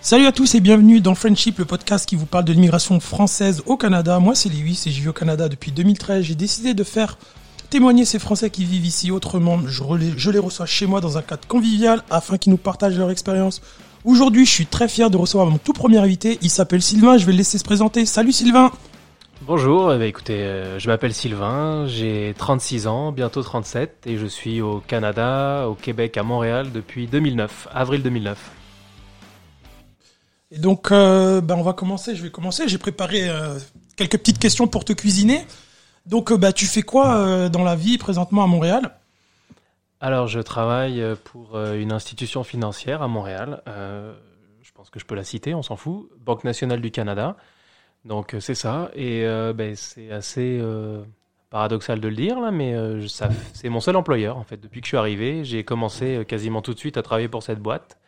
Salut à tous et bienvenue dans Friendship, le podcast qui vous parle de l'immigration française au Canada. Moi c'est Lewis et j'y vis au Canada depuis 2013. J'ai décidé de faire témoigner ces Français qui vivent ici autrement. Je, je les reçois chez moi dans un cadre convivial afin qu'ils nous partagent leur expérience. Aujourd'hui, je suis très fier de recevoir mon tout premier invité. Il s'appelle Sylvain. Je vais le laisser se présenter. Salut Sylvain. Bonjour, eh ben, écoutez, euh, je m'appelle Sylvain, j'ai 36 ans, bientôt 37, et je suis au Canada, au Québec, à Montréal depuis 2009, avril 2009. Et donc, euh, ben, on va commencer. Je vais commencer. J'ai préparé euh, quelques petites questions pour te cuisiner. Donc, bah, tu fais quoi dans la vie présentement à Montréal? Alors, je travaille pour une institution financière à Montréal, euh, je pense que je peux la citer, on s'en fout, Banque nationale du Canada. Donc, euh, c'est ça, et euh, ben, c'est assez euh, paradoxal de le dire, là, mais euh, ça, c'est mon seul employeur, en fait. Depuis que je suis arrivé, j'ai commencé quasiment tout de suite à travailler pour cette boîte.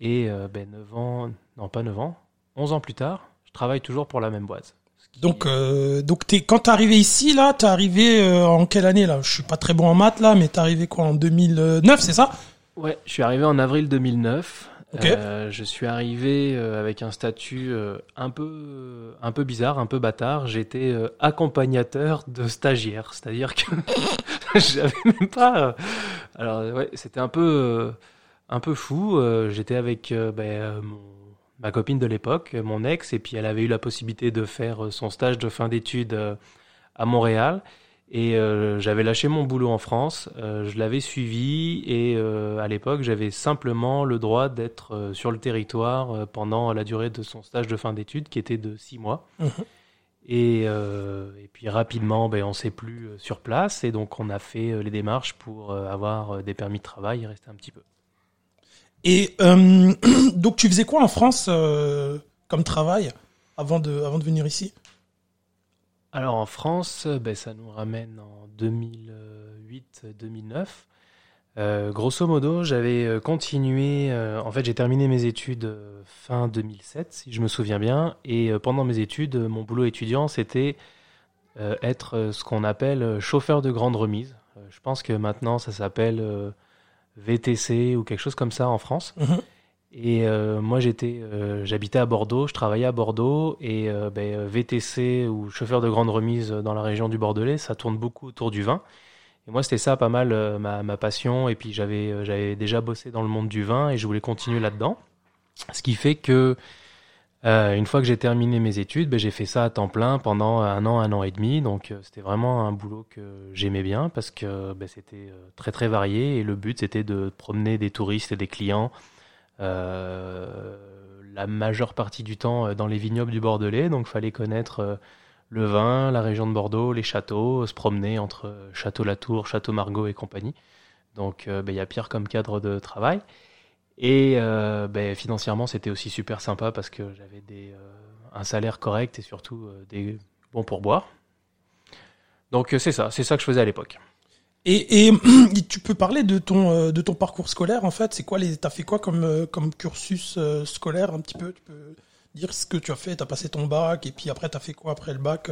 Et ben, 9 ans, non pas 9 ans, 11 ans plus tard, je travaille toujours pour la même boîte. Donc, euh, donc t'es, quand t'es arrivé ici, là, t'es arrivé euh, en quelle année là? Je suis pas très bon en maths là, mais t'es arrivé quoi en 2009, c'est ça? Ouais, je suis arrivé en avril 2009. Euh, je suis arrivé euh, avec un statut euh, un peu un peu bizarre, un peu bâtard. J'étais accompagnateur de stagiaires, c'est-à-dire que j'avais même pas. alors ouais, c'était un peu un peu fou. J'étais avec ben, ma copine de l'époque, mon ex, et puis elle avait eu la possibilité de faire son stage de fin d'études à Montréal. Et euh, j'avais lâché mon boulot en France, euh, je l'avais suivi et euh, à l'époque j'avais simplement le droit d'être sur le territoire pendant la durée de son stage de fin d'études qui était de six mois. Mhm. Et, et puis rapidement ben, on s'est plus sur place et donc on a fait les démarches pour avoir des permis de travail et rester un petit peu. Et donc, tu faisais quoi en France comme travail avant de, avant de venir ici? Alors en France, euh, ben, ça nous ramène en 2008-2009. Euh, grosso modo, j'avais euh, continué, en fait j'ai terminé mes études fin 2007 si je me souviens bien, et pendant mes études, mon boulot étudiant c'était être ce qu'on appelle chauffeur de grande remise. Je pense que maintenant ça s'appelle VTC ou quelque chose comme ça en France. Mhm. Et euh, moi, j'étais, euh, j'habitais à Bordeaux, je travaillais à Bordeaux, et euh, ben, VTC ou chauffeur de grande remise dans la région du Bordelais, ça tourne beaucoup autour du vin. Et moi, c'était ça pas mal ma, passion. Et puis j'avais, j'avais déjà bossé dans le monde du vin et je voulais continuer là-dedans. Ce qui fait que une fois que j'ai terminé mes études, ben, j'ai fait ça à temps plein pendant un an, un an et demi. Donc c'était vraiment un boulot que j'aimais bien parce que ben, c'était très très varié et le but c'était de promener des touristes et des clients la majeure partie du temps euh, dans les vignobles du Bordelais, donc fallait connaître euh, le vin, la région de Bordeaux, les châteaux, se promener entre euh, Château Latour, Château Margaux et compagnie. Donc euh, ben, il y a pire comme cadre de travail. Et euh, ben, financièrement, c'était aussi super sympa parce que j'avais euh, un salaire correct et surtout euh, des bons pourboires. Donc euh, c'est ça, c'est ça que je faisais à l'époque. Et, et tu peux parler de ton, euh, de ton parcours scolaire en fait C'est quoi les, t'as fait quoi comme, euh, comme cursus euh, scolaire un petit peu? Tu peux dire ce que tu as fait T'as passé ton bac et puis après t'as fait quoi après le bac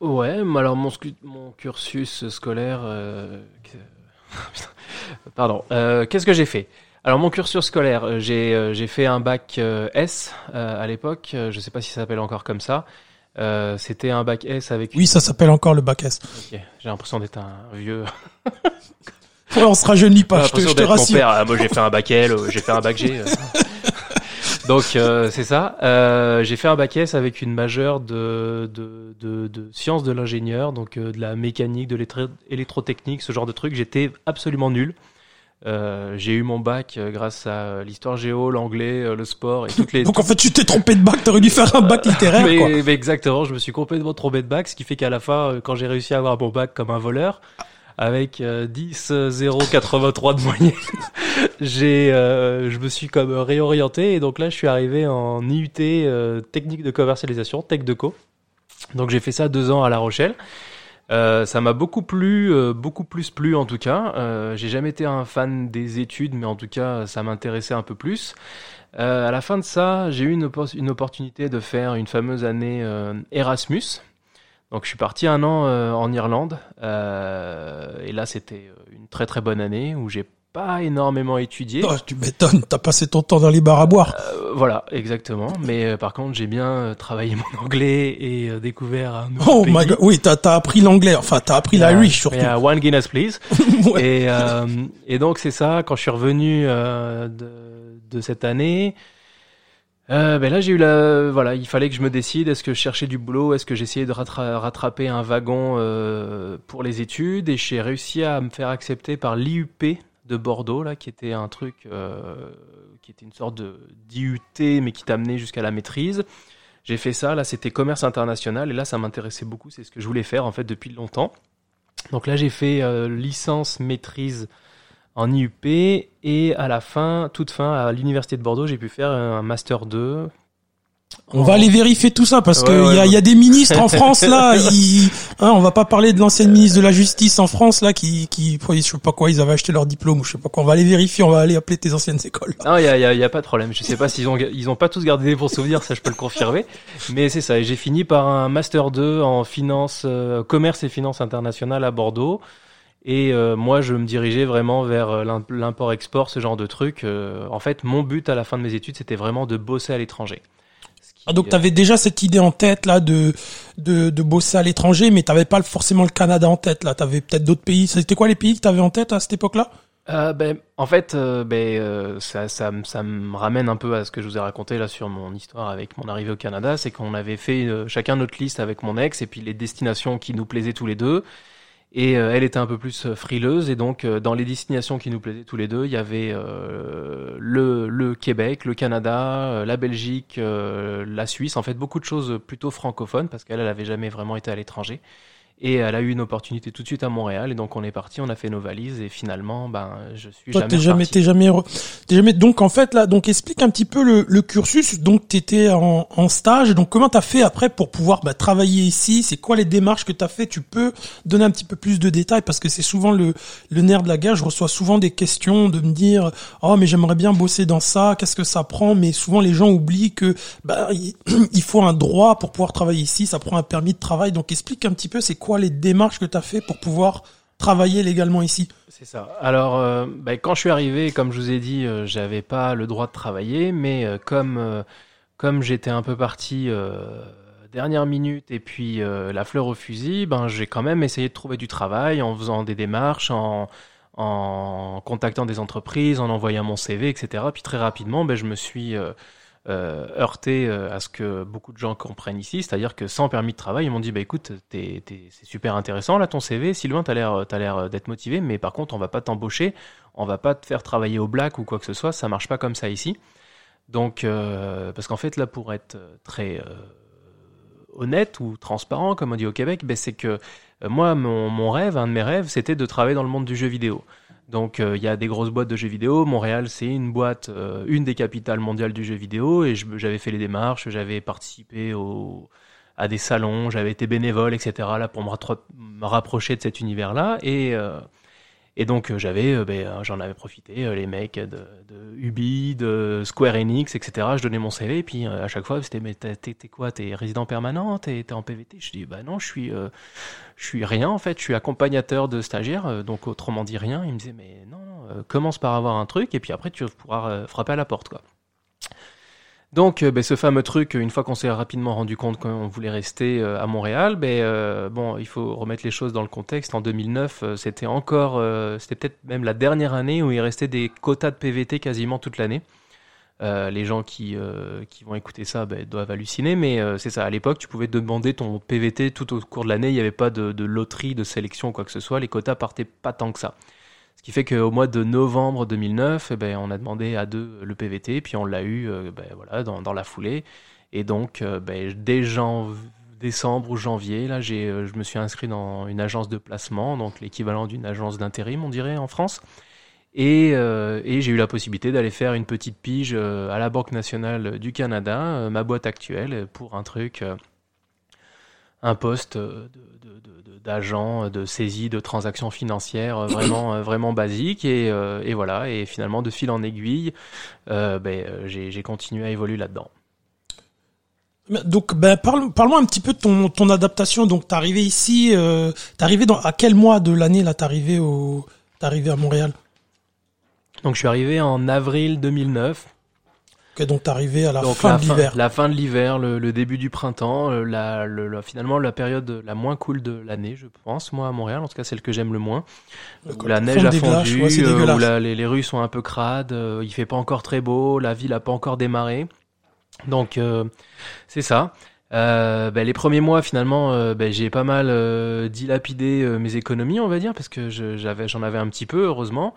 Ouais, alors mon, cursus scolaire. Pardon. Qu'est-ce que j'ai fait? Alors mon cursus scolaire, j'ai fait un bac S à l'époque. Je sais pas si ça s'appelle encore comme ça. Euh, C'était un bac S avec. Oui, ça s'appelle encore le bac S. Ok, J'ai l'impression d'être un vieux. Ouais, on se rajeunit pas, je te, je te mon père. Ah, moi j'ai fait un bac L, euh, j'ai fait un bac G. euh. Donc euh, c'est ça. Euh, j'ai fait un bac S avec une majeure de, de, de, de sciences de l'ingénieur, donc euh, de la mécanique, de l'électro- électrotechnique, ce genre de truc. J'étais absolument nul. Euh, j'ai eu mon bac euh, grâce à l'histoire géo, l'anglais, euh, le sport et toutes les. Donc en fait, tu t'es trompé de bac, t'aurais dû faire un bac littéraire, mais, quoi. mais exactement, je me suis complètement trompé de bac, ce qui fait qu'à la fin, euh, quand j'ai réussi à avoir mon bac comme un voleur, avec euh, 10 euh, 0 83 de moyenne, j'ai, euh, je me suis comme réorienté et donc là, je suis arrivé en IUT euh, technique de commercialisation, tech de co. Donc j'ai fait ça deux ans à La Rochelle. Euh, ça m'a beaucoup plu, euh, beaucoup plus plu en tout cas. Euh, j'ai jamais été un fan des études, mais en tout cas, ça m'intéressait un peu plus. À la fin de ça, j'ai eu une, oppor- une opportunité de faire une fameuse année Erasmus. Donc je suis parti un an en Irlande et là c'était une très très bonne année où j'ai pas énormément étudié. Oh, tu m'étonnes, t'as passé ton temps dans les bars à boire. Euh, voilà, exactement. Mais euh, par contre, j'ai bien euh, travaillé mon anglais et euh, découvert un nouveau Oh pays. my god, oui, t'as as appris l'anglais, enfin t'as appris Yeah, l'Irish surtout. yeah, one Guinness, please. Ouais. et, euh, et donc c'est ça, quand je suis revenu euh, de, de cette année, euh, ben là j'ai eu la, voilà, il fallait que je me décide. Est-ce que je cherchais du boulot, est-ce que j'essayais de rattra- rattraper un wagon euh, pour les études, et j'ai réussi à me faire accepter par l'IUP de Bordeaux là, qui était un truc, euh, qui était une sorte de d'IUT mais qui t'amenait jusqu'à la maîtrise. J'ai fait ça, là c'était commerce international et là ça m'intéressait beaucoup, c'est ce que je voulais faire en fait depuis longtemps. Donc là j'ai fait euh, licence maîtrise en IUP et à la fin, toute fin à l'université de Bordeaux, j'ai pu faire un master 2. On va aller vérifier tout ça parce Ouais, que ouais, y, a, ouais. y a des ministres en France là. Ils, hein, on va pas parler de l'ancienne ministre de la Justice en France là qui, qui, je sais pas quoi, ils avaient acheté leur diplôme ou je sais pas quoi. On va aller vérifier, on va aller appeler tes anciennes écoles. Non, il y a, y a- y a pas de problème. Je sais pas s'ils ont ils ont pas tous gardé des bons souvenirs, ça je peux le confirmer. Mais c'est ça. Et j'ai fini par un master 2 en finance, euh, commerce et finance internationale à Bordeaux. Et euh, moi, je me dirigeais vraiment vers euh, l'im- l'import-export, ce genre de truc. Euh, en fait, mon but à la fin de mes études, c'était vraiment de bosser à l'étranger. Ah, donc t'avais déjà cette idée en tête là de de, de bosser à l'étranger, mais t'avais pas forcément le Canada en tête là. T'avais peut-être d'autres pays. C'était quoi les pays que t'avais en tête à cette époque-là? Euh, ben, en fait, euh, ben, euh, ça, ça, ça me ramène un peu à ce que je vous ai raconté là sur mon histoire avec mon arrivée au Canada. C'est qu'on avait fait euh, chacun notre liste avec mon ex et puis les destinations qui nous plaisaient tous les deux. Et euh, elle était un peu plus euh, frileuse et donc euh, dans les destinations qui nous plaisaient tous les deux, il y avait euh, le, le Québec, le Canada, euh, la Belgique, euh, la Suisse. En fait, beaucoup de choses plutôt francophones parce qu'elle, elle avait jamais vraiment été à l'étranger. Et elle a eu une opportunité tout de suite à Montréal. Et donc, on est parti, on a fait nos valises. Et finalement, ben, je suis Toi, jamais t'es jamais, t'es jamais, re- t'es jamais. Donc en fait là, donc explique un petit peu le, le cursus. Donc t'étais en, en stage. Donc comment t'as fait après pour pouvoir bah, travailler ici? C'est quoi les démarches que t'as fait? Tu peux donner un petit peu plus de détails parce que c'est souvent le, le nerf de la guerre. Je reçois souvent des questions de me dire oh mais j'aimerais bien bosser dans ça. Qu'est-ce que ça prend Mais souvent les gens oublient que bah il, il faut un droit pour pouvoir travailler ici. Ça prend un permis de travail. Donc explique un petit peu c'est quoi les démarches que t'as fait pour pouvoir travailler légalement ici? C'est ça. Alors, euh, ben, quand je suis arrivé, comme je vous ai dit, euh, j'avais pas le droit de travailler, mais euh, comme euh, comme j'étais un peu parti dernière minute et puis la fleur au fusil, ben j'ai quand même essayé de trouver du travail en faisant des démarches, en en contactant des entreprises, en envoyant mon CV, etc. Puis très rapidement, ben je me suis euh, heurté euh, à ce que beaucoup de gens comprennent ici, c'est-à-dire que sans permis de travail, ils m'ont dit bah écoute, c'est super intéressant là ton CV, Sylvain, t'as l'air, t'as l'air d'être motivé, mais par contre on va pas t'embaucher, on va pas te faire travailler au black ou quoi que ce soit, ça marche pas comme ça ici. Donc euh, parce qu'en fait là pour être très honnête ou transparent comme on dit au Québec, ben, c'est que moi mon rêve, un de mes rêves, c'était de travailler dans le monde du jeu vidéo. Donc euh, il y a des grosses boîtes de jeux vidéo. Montréal, c'est une boîte, euh, une des capitales mondiales du jeu vidéo. Et j'avais fait les démarches, j'avais participé au, à des salons, j'avais été bénévole, etc. Là pour me rapprocher de cet univers-là. Et, euh, et donc euh, j'avais, euh, ben, euh, j'en avais profité. les mecs de, de Ubi, de Square Enix, etc. Je donnais mon CV. Et puis à chaque fois, c'était mais t'es quoi? T'es résident permanent? T'es en PVT Je dis bah non, je suis euh, je suis rien en fait, je suis accompagnateur de stagiaires, euh, donc autrement dit rien. Il me disait mais non, non, commence par avoir un truc et puis après tu pourras frapper à la porte quoi. Donc euh, ben, ce fameux truc, une fois qu'on s'est rapidement rendu compte qu'on voulait rester euh, à Montréal, ben euh, bon, il faut remettre les choses dans le contexte. En 2009, euh, c'était encore, euh, c'était peut-être même la dernière année où il restait des quotas de PVT quasiment toute l'année. Euh, les gens qui, euh, vont écouter ça ben, doivent halluciner, mais euh, c'est ça. À l'époque, tu pouvais demander ton PVT tout au cours de l'année. Il n'y avait pas de, de loterie, de sélection quoi que ce soit. Les quotas partaient pas tant que ça. Ce qui fait qu'au mois de novembre 2009, eh ben, on a demandé à deux le PVT, puis on l'a eu euh, ben, voilà, dans, la foulée. Et donc, euh, ben, dès décembre ou janvier, là, euh, je me suis inscrit dans une agence de placement, donc l'équivalent d'une agence d'intérim, on dirait, en France. Et, j'ai eu la possibilité d'aller faire une petite pige à la Banque nationale du Canada, ma boîte actuelle, pour un truc, un poste de- de- de- d'agent de, saisie de transactions financières euh, vraiment, euh, vraiment basique. Et, euh, et voilà, et finalement, de fil en aiguille, euh, ben, euh, j'ai continué à évoluer là-dedans. Donc, ben, parle, parle-moi un petit peu de ton, ton adaptation. Donc, t'es arrivé ici, euh, t'es arrivé dans, à quel mois de l'année, là, t'es arrivé au, t'es arrivé à Montréal? Donc je suis arrivé en avril 2009. Ok, donc arrivé à la fin de l'hiver. La fin de l'hiver, le, début du printemps, euh, la, finalement la période la moins cool de l'année, je pense, moi à Montréal, en tout cas celle que j'aime le moins. Où la neige a fondu, euh, où les, les, rues sont un peu crades, euh, il fait pas encore très beau, la ville a pas encore démarré. Donc c'est ça. Euh, ben, les premiers mois, finalement, ben, j'ai pas mal dilapidé mes économies, on va dire, parce que j'avais, j'en avais un petit peu, heureusement.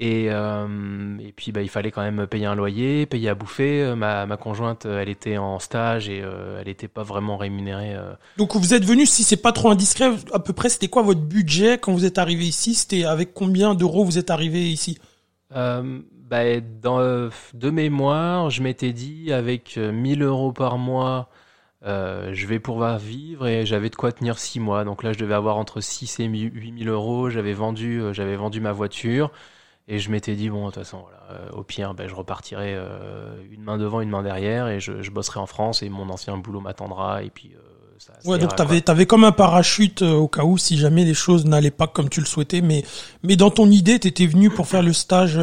Et, euh, et puis bah, il fallait quand même payer un loyer, payer à bouffer. Ma, ma conjointe, elle était en stage et euh, elle n'était pas vraiment rémunérée. Euh. Donc vous êtes venu, si c'est pas trop indiscret, à peu près c'était quoi votre budget quand vous êtes arrivé ici? C'était avec combien d'euros vous êtes arrivé ici? Euh, bah, dans, De mémoire, je m'étais dit avec 1000 euros par mois, euh, je vais pouvoir vivre et j'avais de quoi tenir 6 mois. Donc là, je devais avoir entre 6 et 8000 euros. J'avais vendu, j'avais vendu ma voiture. Et je m'étais dit, bon, de toute façon, voilà, euh, au pire, ben, je repartirai euh, une main devant, une main derrière, et je, je, bosserai en France, et mon ancien boulot m'attendra, et puis... Euh, ça, ouais, donc t'avais avais comme un parachute au cas où si jamais les choses n'allaient pas comme tu le souhaitais, mais mais dans ton idée, t'étais venu pour faire le stage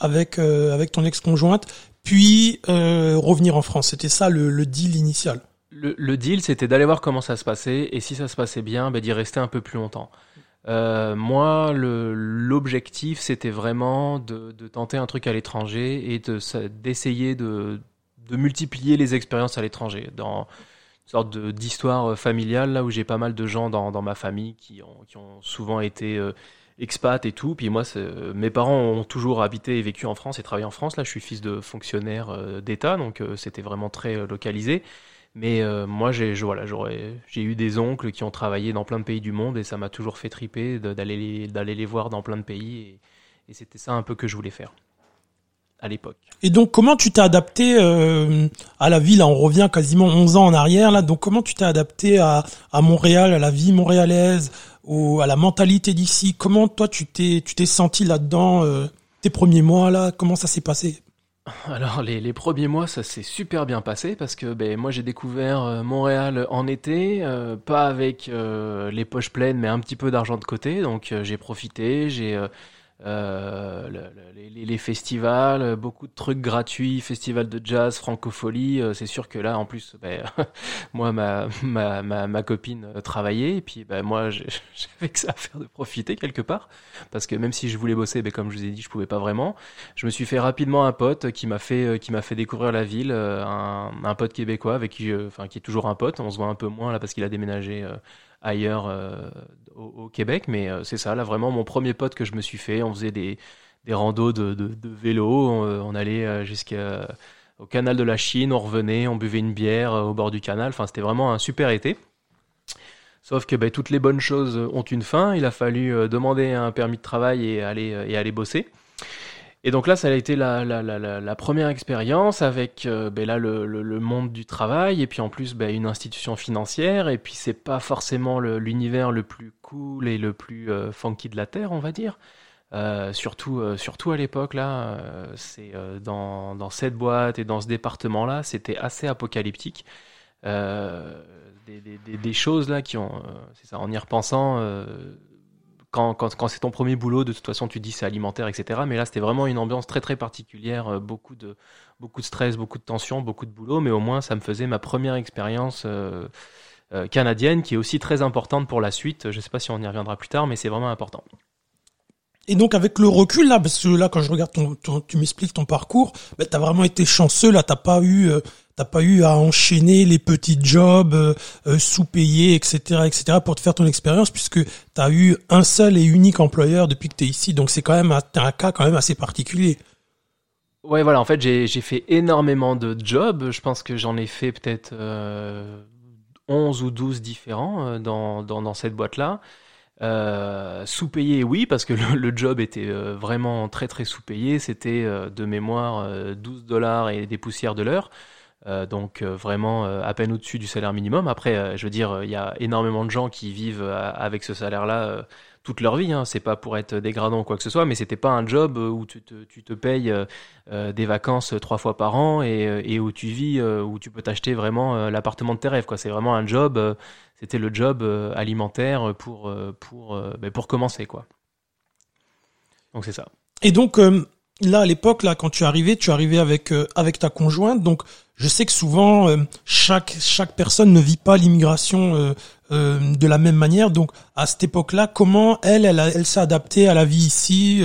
avec avec ton ex-conjointe, puis revenir en France. C'était ça le, le deal initial. Le, le deal, c'était d'aller voir comment ça se passait, et si ça se passait bien, ben, d'y rester un peu plus longtemps. Euh, moi, l'objectif, c'était vraiment de, de, tenter un truc à l'étranger et d'essayer de, de, multiplier les expériences à l'étranger. Dans une sorte d'histoire familiale, là où j'ai pas mal de gens dans, dans ma famille qui ont, qui ont souvent été euh, expats et tout. Puis moi, mes parents ont toujours habité et vécu en France et travaillé en France. Là, je suis fils de fonctionnaire euh, d'État, donc euh, c'était vraiment très localisé. Mais euh, moi, j'ai voilà, j'ai eu des oncles qui ont travaillé dans plein de pays du monde et ça m'a toujours fait triper d'aller les, les voir dans plein de pays. Et, c'était ça un peu que je voulais faire à l'époque. Et donc, comment tu t'es adapté euh, à la ville On revient quasiment 11 ans en arrière. là. Donc, comment tu t'es adapté à, Montréal, à la vie montréalaise, ou à la mentalité d'ici? Comment toi, tu t'es tu t'es senti là-dedans euh, tes premiers mois là? Comment ça s'est passé? alors les, premiers mois, ça s'est super bien passé parce que ben, moi j'ai découvert euh, Montréal en été, euh, pas avec euh, les poches pleines, mais un petit peu d'argent de côté. Donc j'ai profité, j'ai euh, les, les, festivals, beaucoup de trucs gratuits, festival de jazz, francophonie. Euh, c'est sûr que là, en plus, ben, moi, ma, ma, ma, copine euh, travaillait, et puis ben, moi, j'avais que ça à faire de profiter quelque part, parce que même si je voulais bosser, ben, comme je vous ai dit, je pouvais pas vraiment. Je me suis fait rapidement un pote qui m'a fait, qui m'a fait découvrir la ville, un, un pote québécois avec qui, enfin, qui est toujours un pote. On se voit un peu moins là parce qu'il a déménagé ailleurs euh, au, Québec, mais euh, c'est ça, là vraiment mon premier pote que je me suis fait. On faisait des, des randos de, de, vélo, on, allait jusqu'au canal de la Chine, on revenait, on buvait une bière au bord du canal. Enfin, c'était vraiment un super été. Sauf que ben, toutes les bonnes choses ont une fin. Il a fallu demander un permis de travail et aller, et aller bosser. Et donc là, ça a été la, la, la, la première expérience avec euh, ben là le, le, monde du travail et puis en plus ben, une institution financière et puis c'est pas forcément l'univers le, plus cool et le plus euh, funky de la terre, on va dire. Euh, surtout, surtout à l'époque là, c'est dans, dans cette boîte et dans ce département là, c'était assez apocalyptique. Des, des, choses là qui ont, c'est ça, en y repensant quand, quand, c'est ton premier boulot, de toute façon, tu dis c'est alimentaire, etc. Mais là, c'était vraiment une ambiance très très particulière, euh, beaucoup de, beaucoup de stress, beaucoup de tension, beaucoup de boulot. Mais au moins, ça me faisait ma première expérience euh, euh, canadienne, qui est aussi très importante pour la suite. Je ne sais pas si on y reviendra plus tard, mais c'est vraiment important. Et donc avec le recul là, parce que là quand je regarde ton, tu m'expliques ton parcours, ben, t'as vraiment été chanceux là, t'as pas eu t'as pas eu à enchaîner les petits jobs euh, euh, sous-payés, etc., etc., pour te faire ton expérience, puisque tu as eu un seul et unique employeur depuis que tu es ici. Donc c'est quand même un, cas quand même assez particulier. Ouais, voilà, en fait, j'ai fait énormément de jobs. Je pense que j'en ai fait peut-être euh, 11 ou 12 différents euh, dans, cette boîte-là. Sous-payé, oui, parce que le, le job était vraiment très très sous-payé. C'était de mémoire 12 dollars et des poussières de l'heure. Euh, donc euh, vraiment euh, à peine au-dessus du salaire minimum. Après, je veux dire, il y a énormément de gens qui vivent avec ce salaire-là toute leur vie. Hein. C'est pas pour être dégradant ou quoi que ce soit, mais c'était pas un job où tu te, payes des vacances trois fois par an et, où tu vis, où tu peux t'acheter vraiment l'appartement de tes rêves. Quoi. C'est vraiment un job. c'était le job alimentaire pour pour ben, pour commencer quoi. Donc c'est ça. Et donc là à l'époque là quand tu es arrivé, tu es arrivé avec avec ta conjointe, donc je sais que souvent euh, chaque chaque personne ne vit pas l'immigration euh, de la même manière. Donc à cette époque-là, comment elle elle s'est adaptée à la vie ici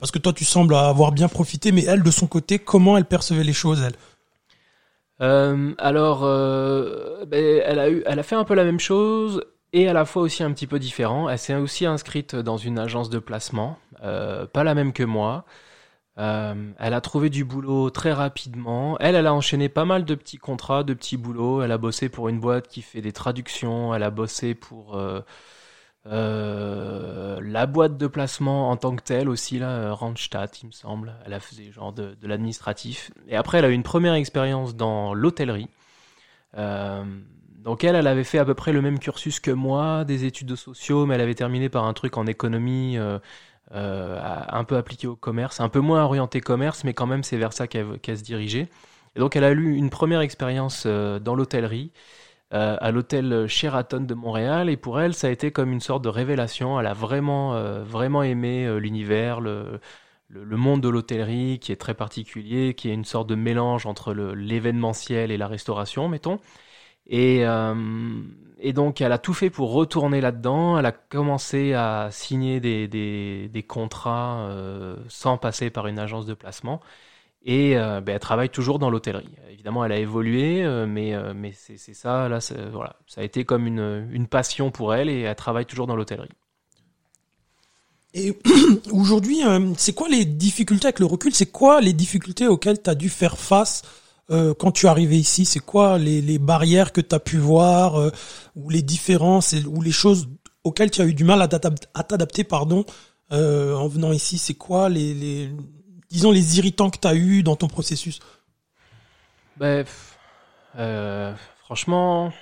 Parce que toi tu sembles avoir bien profité, mais elle de son côté, comment elle percevait les choses elle? Alors, ben, elle a eu, elle a fait un peu la même chose et à la fois aussi un petit peu différent. Elle s'est aussi inscrite dans une agence de placement, pas la même que moi. Euh, elle a trouvé du boulot très rapidement. Elle, elle a enchaîné pas mal de petits contrats, de petits boulots. Elle a bossé pour une boîte qui fait des traductions. Elle a bossé pour euh, euh, la boîte de placement en tant que telle aussi, là, Randstad, il me semble. Elle a fait genre de, l'administratif. Et après, elle a eu une première expérience dans l'hôtellerie. donc elle, elle avait fait à peu près le même cursus que moi, des études de sociaux, mais elle avait terminé par un truc en économie un peu appliqué au commerce, un peu moins orienté commerce, mais quand même c'est vers ça qu'elle se dirigeait. Et donc elle a eu une première expérience euh, dans l'hôtellerie, euh, à l'hôtel Sheraton de Montréal, et pour elle ça a été comme une sorte de révélation. Elle a vraiment, vraiment aimé l'univers, le, le, monde de l'hôtellerie qui est très particulier, qui est une sorte de mélange entre l'événementiel et la restauration, mettons. Et, et donc, elle a tout fait pour retourner là-dedans. Elle a commencé à signer des, des, contrats euh, sans passer par une agence de placement. Et euh, ben, elle travaille toujours dans l'hôtellerie. Évidemment, elle a évolué, euh, mais, mais c'est ça, là, voilà. Ça a été comme une, une passion pour elle et elle travaille toujours dans l'hôtellerie. Et aujourd'hui, c'est quoi les difficultés avec le recul? C'est quoi les difficultés auxquelles tu as dû faire face euh, quand tu es arrivé ici, c'est quoi les, barrières que tu as pu voir euh, ou les différences ou les choses auxquelles tu as eu du mal à t'adapter pardon euh, en venant ici, c'est quoi les, disons les irritants que tu as eu dans ton processus? Ben, franchement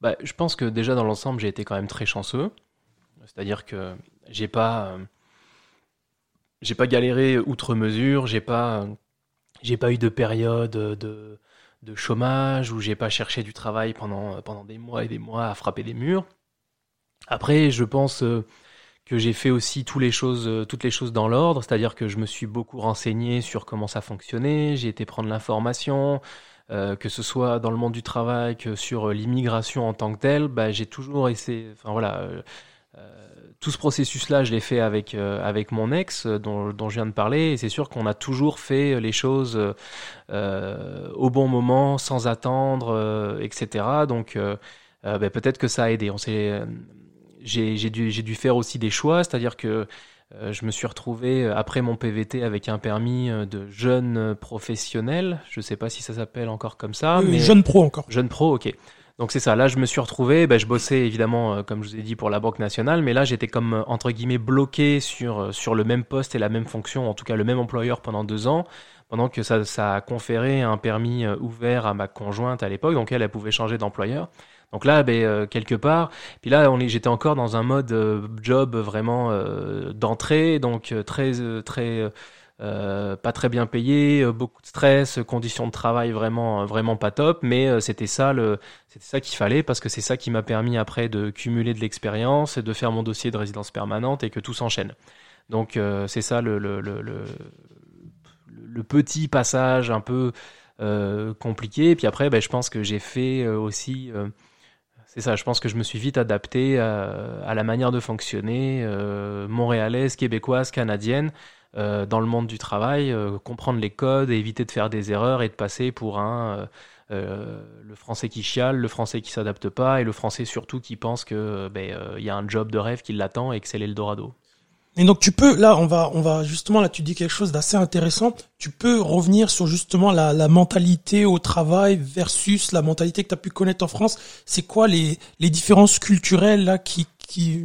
bah, je pense que déjà dans l'ensemble, j'ai été quand même très chanceux. C'est-à-dire que j'ai pas j'ai pas galéré outre mesure, j'ai pas j'ai pas eu de période de, de chômage où j'ai pas cherché du travail pendant, pendant des mois et des mois à frapper des murs. Après, je pense euh, que j'ai fait aussi toutes les choses, euh, toutes les choses dans l'ordre, c'est-à-dire que je me suis beaucoup renseigné sur comment ça fonctionnait, j'ai été prendre l'information, euh, que ce soit dans le monde du travail, que sur l'immigration en tant que telle, bah, j'ai toujours essayé, enfin voilà, tout ce processus-là, je l'ai fait avec euh, avec mon ex, euh, dont, dont je viens de parler. Et c'est sûr qu'on a toujours fait les choses euh, au bon moment, sans attendre, etc. Donc ben, peut-être que ça a aidé. On s'est, j'ai, j'ai dû j'ai dû faire aussi des choix, c'est-à-dire que je me suis retrouvé après mon PVT avec un permis de jeune professionnel. Je sais pas si ça s'appelle encore comme ça, mais jeune pro encore. Jeune pro, ok. Donc c'est ça. Là, je me suis retrouvé. Ben, je bossais évidemment, euh, comme je vous ai dit, pour la Banque nationale, mais là, j'étais comme euh, entre guillemets bloqué sur euh, sur le même poste et la même fonction, en tout cas le même employeur pendant deux ans, pendant que ça, ça a conféré un permis ouvert à ma conjointe à l'époque. Donc elle, elle pouvait changer d'employeur. Donc là, ben, quelque part, puis là, j'étais encore dans un mode job vraiment d'entrée, donc très très euh, pas très bien payé, euh, beaucoup de stress, conditions de travail vraiment vraiment pas top, mais euh, c'était ça le c'était ça qu'il fallait parce que c'est ça qui m'a permis après de cumuler de l'expérience et de faire mon dossier de résidence permanente et que tout s'enchaîne. Donc c'est ça le le, le le, petit passage un peu compliqué. Et puis après, ben, je pense que j'ai fait aussi c'est ça, je pense que je me suis vite adapté à, à la manière de fonctionner montréalaise, québécoise, canadienne. Euh, dans le monde du travail, euh, comprendre les codes, éviter de faire des erreurs et de passer pour un euh, le français qui chiale, le français qui s'adapte pas et le français surtout qui pense que ben il y a un job de rêve qui l'attend et que c'est l'Eldorado. Et donc tu peux là on va on va justement là tu dis quelque chose d'assez intéressant. Tu peux revenir sur justement la, la mentalité au travail versus la mentalité que tu as pu connaître en France. C'est quoi les les différences culturelles là qui qui,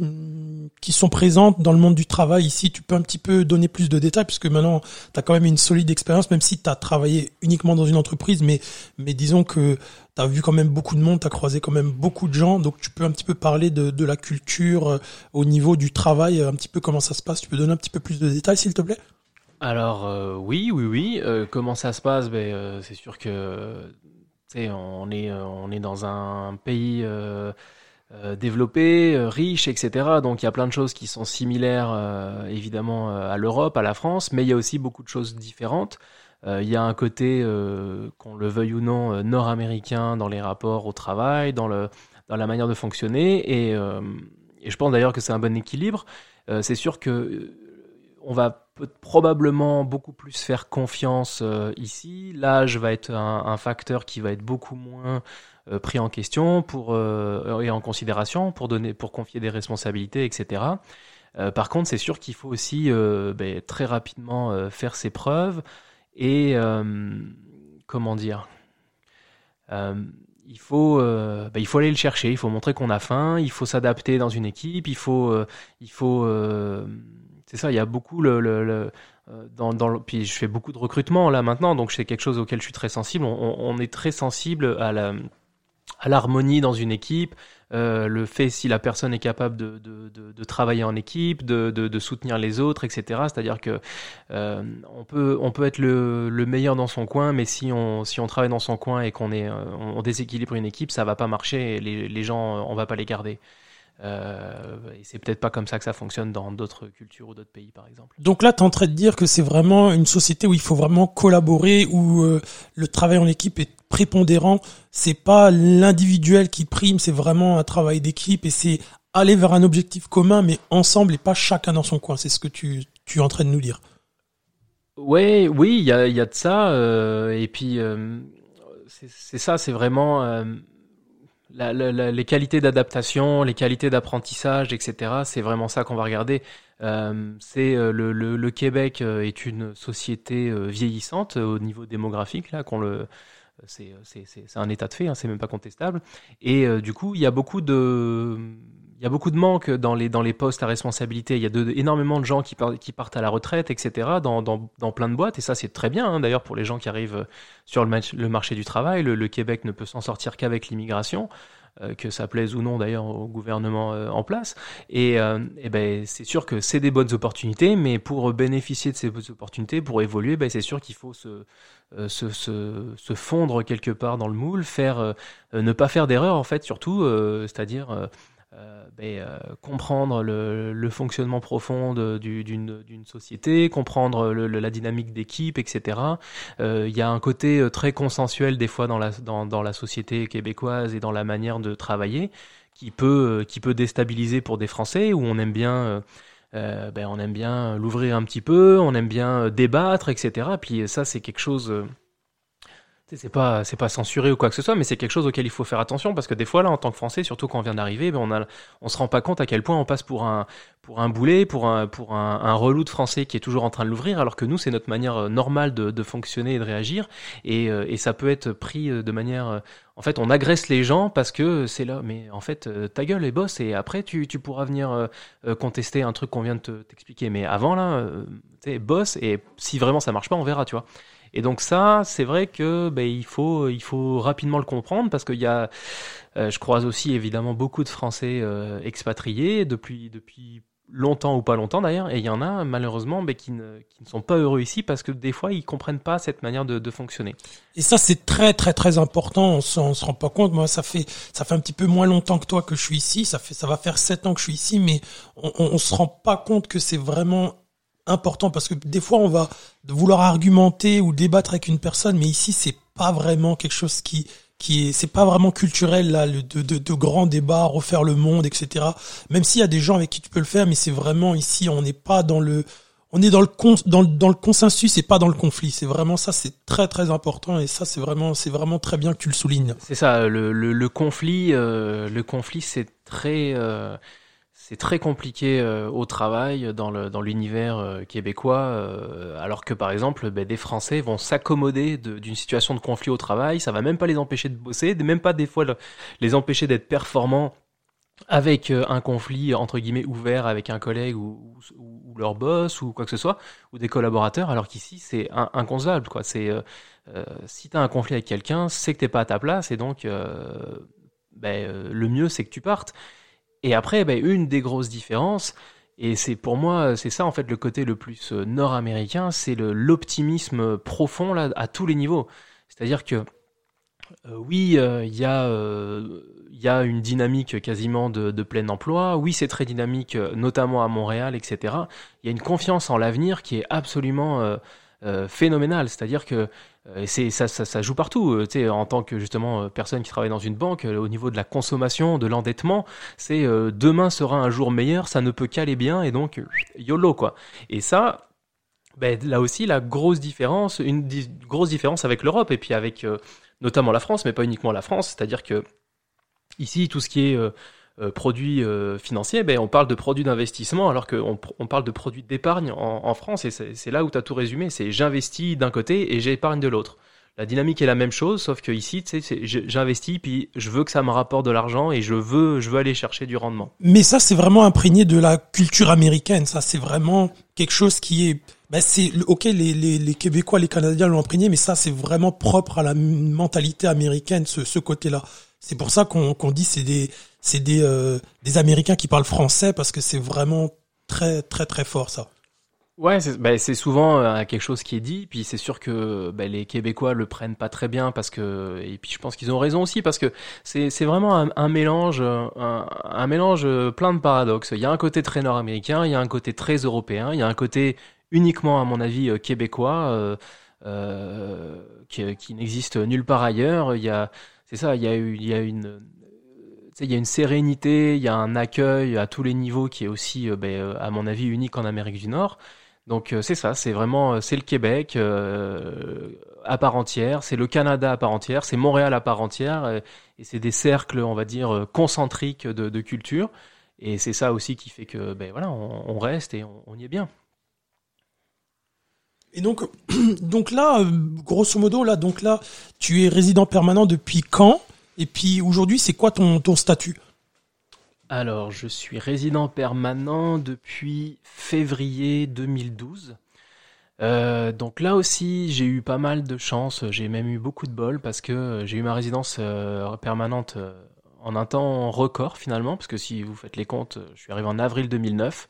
qui sont présentes dans le monde du travail ici. Tu peux un petit peu donner plus de détails puisque maintenant tu as quand même une solide expérience, même si tu as travaillé uniquement dans une entreprise, mais, mais disons que tu as vu quand même beaucoup de monde, tu as croisé quand même beaucoup de gens, donc tu peux un petit peu parler de, de la culture euh, au niveau du travail, un petit peu comment ça se passe. Tu peux donner un petit peu plus de détails s'il te plaît? Alors euh, oui, oui, oui. Euh, comment ça se passe? Ben, C'est sûr que on est, on est dans un pays développé, riche, etc. Donc il y a plein de choses qui sont similaires évidemment à l'Europe, à la France, mais il y a aussi beaucoup de choses différentes. Il y a un côté, qu'on le veuille ou non, nord-américain dans les rapports au travail, dans, le, dans la manière de fonctionner, et, je pense d'ailleurs que c'est un bon équilibre. c'est sûr que on va probablement beaucoup plus faire confiance euh, ici. L'âge va être un, facteur qui va être beaucoup moins euh, pris en question pour, euh, et en considération pour, donner, pour confier des responsabilités, etc. par contre, c'est sûr qu'il faut aussi ben, très rapidement faire ses preuves et comment dire il faut, ben, il faut aller le chercher, il faut montrer qu'on a faim, il faut s'adapter dans une équipe, il faut, il faut c'est ça, il y a beaucoup le, le, euh, dans, dans puis je fais beaucoup de recrutement là maintenant, donc c'est quelque chose auquel je suis très sensible. On, on est très sensible à la à l'harmonie dans une équipe, euh, le fait si la personne est capable de, de, travailler en équipe, de, soutenir les autres, etc. C'est-à-dire que euh, on peut on peut être le, le, meilleur dans son coin, mais si on si on travaille dans son coin et qu'on est on déséquilibre une équipe, ça va pas marcher. Et les, les gens on va pas les garder. Euh, et c'est peut-être pas comme ça que ça fonctionne dans d'autres cultures ou d'autres pays, par exemple. Donc là, tu es en train de dire que c'est vraiment une société où il faut vraiment collaborer, où euh, le travail en équipe est prépondérant. C'est pas l'individuel qui prime, c'est vraiment un travail d'équipe et c'est aller vers un objectif commun, mais ensemble et pas chacun dans son coin. C'est ce que tu, tu es en train de nous dire. Ouais, oui, il y a, y a de ça. Euh, et puis, euh, c'est ça, c'est vraiment la, les qualités d'adaptation, les qualités d'apprentissage, etc. C'est vraiment ça qu'on va regarder. Euh, c'est euh, le, le, le, Québec euh, est une société euh, vieillissante au niveau démographique là qu'on le c'est un état de fait, hein, c'est même pas contestable. Et du coup, il y a beaucoup de il y a beaucoup de manques dans les, dans les postes à responsabilité. Il y a de, énormément de gens qui, qui partent à la retraite, etc., dans, dans, plein de boîtes. Et ça, c'est très bien, hein, d'ailleurs, pour les gens qui arrivent sur le, le marché du travail. Le, le Québec ne peut s'en sortir qu'avec l'immigration. Euh, que ça plaise ou non d'ailleurs au gouvernement euh, en place. Et, euh, et ben, c'est sûr que c'est des bonnes opportunités, mais pour bénéficier de ces bonnes opportunités, pour évoluer, ben, c'est sûr qu'il faut se, se, se, se, fondre quelque part dans le moule, faire, ne pas faire d'erreur en fait, surtout, c'est-à-dire euh, ben, euh, comprendre le, fonctionnement profond d'une société, comprendre la dynamique d'équipe, etc. Euh, il y a un côté très consensuel des fois dans la, société québécoise et dans la manière de travailler qui peut, qui peut déstabiliser pour des Français où on aime bien... Ben, on aime bien l'ouvrir un petit peu, on aime bien débattre, etc. Puis ça, c'est quelque chose c'est pas c'est pas censuré ou quoi que ce soit, mais c'est quelque chose auquel il faut faire attention parce que des fois là, en tant que Français, surtout quand on vient d'arriver, ben on a on se rend pas compte à quel point on passe pour un pour un boulet, pour un pour un, relou de Français qui est toujours en train de l'ouvrir, alors que nous c'est notre manière euh, normale de, de fonctionner et de réagir, et, euh, et ça peut être pris euh, de manière en fait, on agresse les gens parce que c'est là. Mais en fait, ta gueule est boss et après, tu, tu pourras venir contester un truc qu'on vient de t'expliquer. Mais avant, là, tu sais, boss et si vraiment ça marche pas, on verra, tu vois. Et donc ça, c'est vrai que ben, il faut il faut rapidement le comprendre parce qu'il y a, euh, je croise aussi évidemment beaucoup de Français euh, expatriés depuis depuis longtemps ou pas longtemps d'ailleurs, et il y en a malheureusement ben, qui, ne, qui ne sont pas heureux ici parce que des fois ils comprennent pas cette manière de, de fonctionner. Et ça c'est très très très important, on se, on se rend pas compte. Moi ça fait ça fait un petit peu moins longtemps que toi que je suis ici, ça fait ça va faire sept ans que je suis ici, mais on, on, on se rend pas compte que c'est vraiment important parce que des fois on va vouloir argumenter ou débattre avec une personne, mais ici c'est pas vraiment quelque chose qui qui est c'est pas vraiment culturel là le, de, de, de, grands débats refaire le monde etc même s'il y a des gens avec qui tu peux le faire mais c'est vraiment ici on n'est pas dans le on est dans le con, dans, dans le consensus et pas dans le conflit. C'est vraiment ça c'est très très important et ça c'est vraiment c'est vraiment très bien que tu le soulignes. C'est ça le, le, le conflit euh, le conflit c'est très euh c'est très compliqué euh, au travail dans le dans l'univers euh, québécois, euh, alors que par exemple, ben, des Français vont s'accommoder d'une situation de conflit au travail. Ça va même pas les empêcher de bosser, même pas des fois les empêcher d'être performants avec un conflit entre guillemets ouvert avec un collègue ou, ou, leur boss ou quoi que ce soit ou des collaborateurs alors qu'ici c'est inconcevable quoi c'est si tu as un conflit avec quelqu'un c'est que t'es pas à ta place et donc ben, le mieux c'est que tu partes et après, ben, une des grosses différences, et c'est pour moi, c'est ça en fait le côté le plus euh, nord-américain, c'est l'optimisme profond là à tous les niveaux. C'est-à-dire que euh, oui, euh, il y a il y a une dynamique quasiment de, de plein emploi. Oui, c'est très dynamique, notamment à Montréal, etc. Il y a une confiance en l'avenir qui est absolument phénoménale. C'est-à-dire que c'est ça, ça, ça, joue partout. Tu sais, en tant que justement personne qui travaille dans une banque, au niveau de la consommation, de l'endettement, c'est demain sera un jour meilleur, ça ne peut qu'aller bien et donc yolo quoi. Et ça, ben, là aussi la grosse différence, une grosse différence avec l'Europe et puis avec notamment la France, mais pas uniquement la France. C'est-à-dire que ici, tout ce qui est euh, produits euh, financiers, ben, on parle de produits d'investissement alors qu'on on parle de produits d'épargne en, France et c'est là où tu as tout résumé. C'est j'investis d'un côté et j'épargne de l'autre. La dynamique est la même chose, sauf que ici, j'investis puis je veux que ça me rapporte de l'argent et je veux, je veux aller chercher du rendement. Mais ça, c'est vraiment imprégné de la culture américaine. Ça, c'est vraiment quelque chose qui est ben c'est ok les, les, les Québécois les Canadiens l'ont imprégné mais ça c'est vraiment propre à la mentalité américaine ce, ce côté-là c'est pour ça qu'on qu'on dit c'est des c'est des euh, des Américains qui parlent français parce que c'est vraiment très très très fort ça Ouais, c'est bah, souvent euh, quelque chose qui est dit, puis c'est sûr que bah, les Québécois le prennent pas très bien parce que, et puis je pense qu'ils ont raison aussi parce que c'est vraiment un, mélange, un, mélange plein de paradoxes. Il y a un côté très nord-américain, il y a un côté très européen, il y a un côté uniquement, à mon avis, euh, québécois, euh, euh, qui, qui n'existe nulle part ailleurs. Il y a, c'est ça, il y a, il y a une il y a une sérénité, il y a un accueil à tous les niveaux qui est aussi, ben, à mon avis, unique en Amérique du Nord. Donc c'est ça, c'est vraiment c'est le Québec euh, à part entière, c'est le Canada à part entière, c'est Montréal à part entière, et, c'est des cercles, on va dire, concentriques de, de culture. Et c'est ça aussi qui fait que ben voilà, on, reste et on, on y est bien. Et donc, donc là, euh, grosso modo, là, donc là, tu es résident permanent depuis quand? Et puis aujourd'hui, c'est quoi ton, statut? Alors, je suis résident permanent depuis février 2012. Euh, donc là aussi, j'ai eu pas mal de chance, j'ai même eu beaucoup de bol parce que j'ai eu ma résidence euh, permanente en un temps record finalement, parce que si vous faites les comptes, je suis arrivé en avril 2009.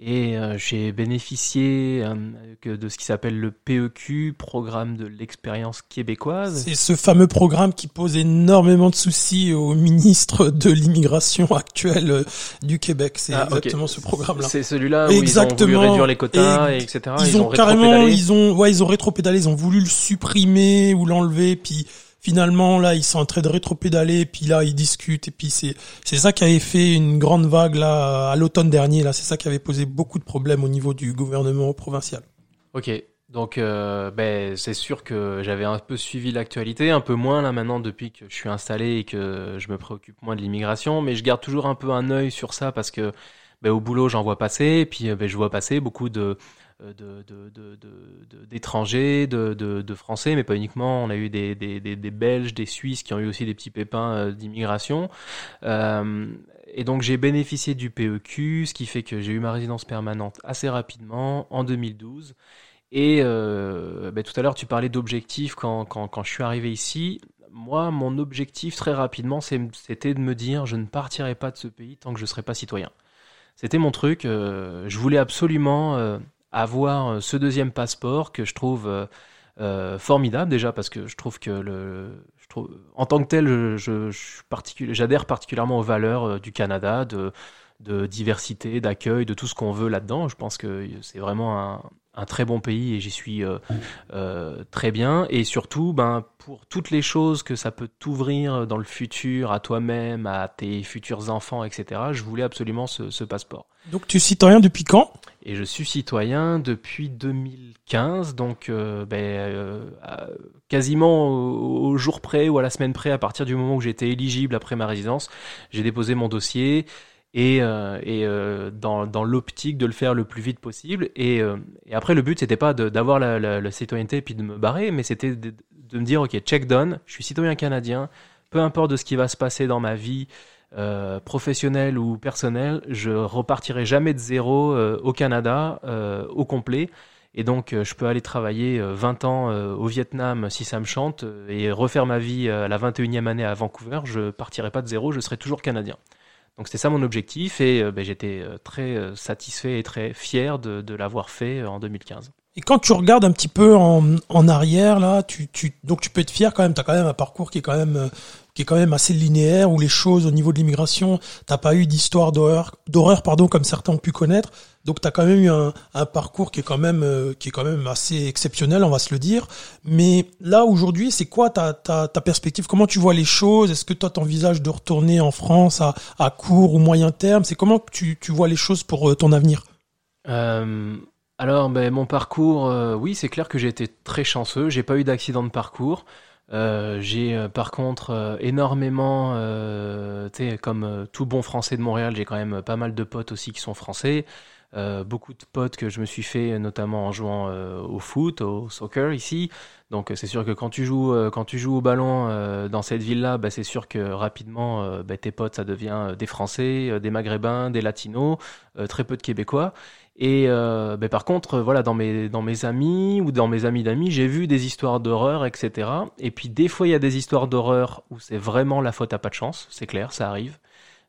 Et euh, j'ai bénéficié euh, de ce qui s'appelle le PEQ, programme de l'expérience québécoise. C'est ce fameux programme qui pose énormément de soucis au ministre de l'immigration actuel euh, du Québec. C'est ah, exactement ce programme-là. C'est celui-là où exactement. ils ont voulu réduire les quotas, et, etc. Ils, ils ont, ont carrément, ils ont, ouais, ils ont rétro-pédalé, ils ont voulu le supprimer ou l'enlever, puis finalement là ils sont en train de rétro-pédaler puis là ils discutent et puis c'est c'est ça qui avait fait une grande vague là à l'automne dernier là. C'est ça qui avait posé beaucoup de problèmes au niveau du gouvernement provincial. Ok. Donc euh, ben c'est sûr que j'avais un peu suivi l'actualité un peu moins là maintenant depuis que je suis installé et que je me préoccupe moins de l'immigration. Mais je garde toujours un peu un œil sur ça parce que ben, au boulot j'en vois passer et puis ben, je vois passer beaucoup de euh, d'étrangers, de, Français, mais pas uniquement. On a eu des, Belges, des Suisses qui ont eu aussi des petits pépins euh, d'immigration. Euh, et donc j'ai bénéficié du PEQ, ce qui fait que j'ai eu ma résidence permanente assez rapidement en 2012. Et euh, ben, tout à l'heure, tu parlais d'objectifs quand, quand je suis arrivé ici. Moi, mon objectif très rapidement, c'était de me dire je ne partirai pas de ce pays tant que je ne serai pas citoyen. C'était mon truc. je voulais absolument avoir euh, ce deuxième passeport que je trouve euh, euh, formidable déjà parce que je trouve que le, en tant que tel, je, j'adhère particulièrement aux valeurs du Canada, de, de diversité, d'accueil, de tout ce qu'on veut là-dedans. Je pense que c'est vraiment un, un très bon pays et j'y suis très bien. Et surtout, ben, pour toutes les choses que ça peut t'ouvrir dans le futur, à toi-même, à tes futurs enfants, etc., je voulais absolument ce, passeport. Donc tu es citoyen depuis quand? Et je suis citoyen depuis 2015, donc euh, ben, euh, quasiment au, jour près ou à la semaine près, à partir du moment où j'étais éligible après ma résidence, j'ai déposé mon dossier et, euh, dans, l'optique de le faire le plus vite possible. Et, après, le but, c'était pas d'avoir la, citoyenneté et puis de me barrer, mais c'était de, me dire, OK, check done, je suis citoyen canadien, peu importe de ce qui va se passer dans ma vie euh, professionnelle ou personnelle, je repartirai jamais de zéro au Canada au complet. Et donc, je peux aller travailler 20 ans au Vietnam si ça me chante et refaire ma vie à la 21e année à Vancouver. Je partirai pas de zéro, je serai toujours canadien. Donc c'était ça mon objectif et euh, ben, j'étais euh, très euh, satisfait et très fier de, l'avoir fait en 2015. Et quand tu regardes un petit peu en, arrière là, donc tu peux être fier quand même. Tu as quand même un parcours qui est quand même qui est quand même assez linéaire où les choses au niveau de l'immigration, t'as pas eu d'histoire d'horreur, d'horreur pardon comme certains ont pu connaître. Donc tu as quand même eu un, parcours qui est quand même euh, qui est quand même assez exceptionnel, on va se le dire. Mais là aujourd'hui, c'est quoi ta, ta, perspective? Comment tu vois les choses? Est-ce que toi t'envisages de retourner en France à, court ou moyen terme? C'est comment tu, tu vois les choses pour euh, ton avenir? Euh, alors, ben, mon parcours, oui, c'est clair que j'ai été très chanceux. J'ai pas eu d'accident de parcours. Euh, j'ai euh, par contre euh, énormément, tu sais, comme tout bon Français de Montréal, j'ai quand même pas mal de potes aussi qui sont français. beaucoup de potes que je me suis fait notamment en jouant au foot, au soccer ici. Donc c'est sûr que quand tu joues, quand tu joues au ballon dans cette ville-là, bah, c'est sûr que rapidement bah, tes potes ça devient des Français, des Maghrébins, des Latinos, très peu de Québécois. Et euh, ben par contre, voilà, dans mes, dans mes amis ou dans mes amis d'amis, j'ai vu des histoires d'horreur, etc. Et puis des fois, il y a des histoires d'horreur où c'est vraiment la faute à pas de chance, c'est clair, ça arrive.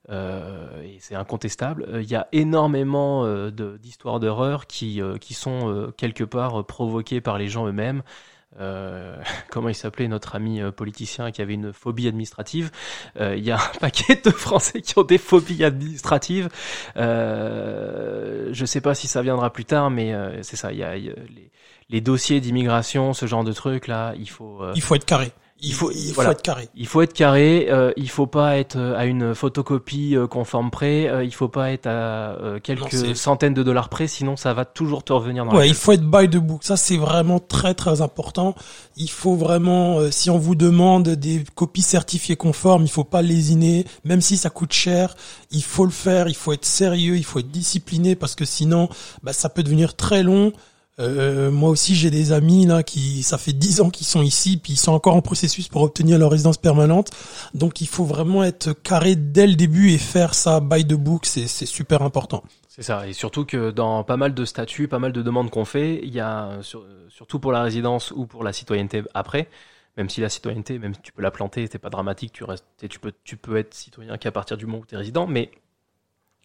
Euh, et c'est incontestable. Euh, il y a énormément euh, d'histoires d'horreur qui, euh, qui sont quelque part provoquées par les gens eux-mêmes. Euh, comment il s'appelait notre ami euh, politicien qui avait une phobie administrative. Euh, il y a un paquet de Français qui ont des phobies administratives. Euh, je sais pas si ça viendra plus tard, mais c'est ça. Il y a, les, les, dossiers d'immigration, ce genre de trucs là, il faut. il faut être carré. Il faut, il faut être carré. Il faut être carré. Euh, il faut pas être euh, à une photocopie euh, conforme près. Euh, il faut pas être à euh, quelques centaines de dollars près, sinon ça va toujours te revenir dans ouais, il faut être by the book. Ça, c'est vraiment très très important. Il faut vraiment, si on vous demande des copies certifiées conformes, il faut pas lésiner, même si ça coûte cher. Il faut le faire. Il faut être sérieux. Il faut être discipliné parce que sinon, bah, ça peut devenir très long. Euh, moi aussi, j'ai des amis là qui, ça fait dix ans qu'ils sont ici, puis ils sont encore en processus pour obtenir leur résidence permanente. Donc, il faut vraiment être carré dès le début et faire ça by the book, c'est super important. C'est ça, et surtout que dans pas mal de statuts, pas mal de demandes qu'on fait, il y a surtout pour la résidence ou pour la citoyenneté après. Même si la citoyenneté, même si tu peux la planter, c'est pas dramatique, tu restes, tu peux, tu peux être citoyen qu'à partir du moment où tu es résident, mais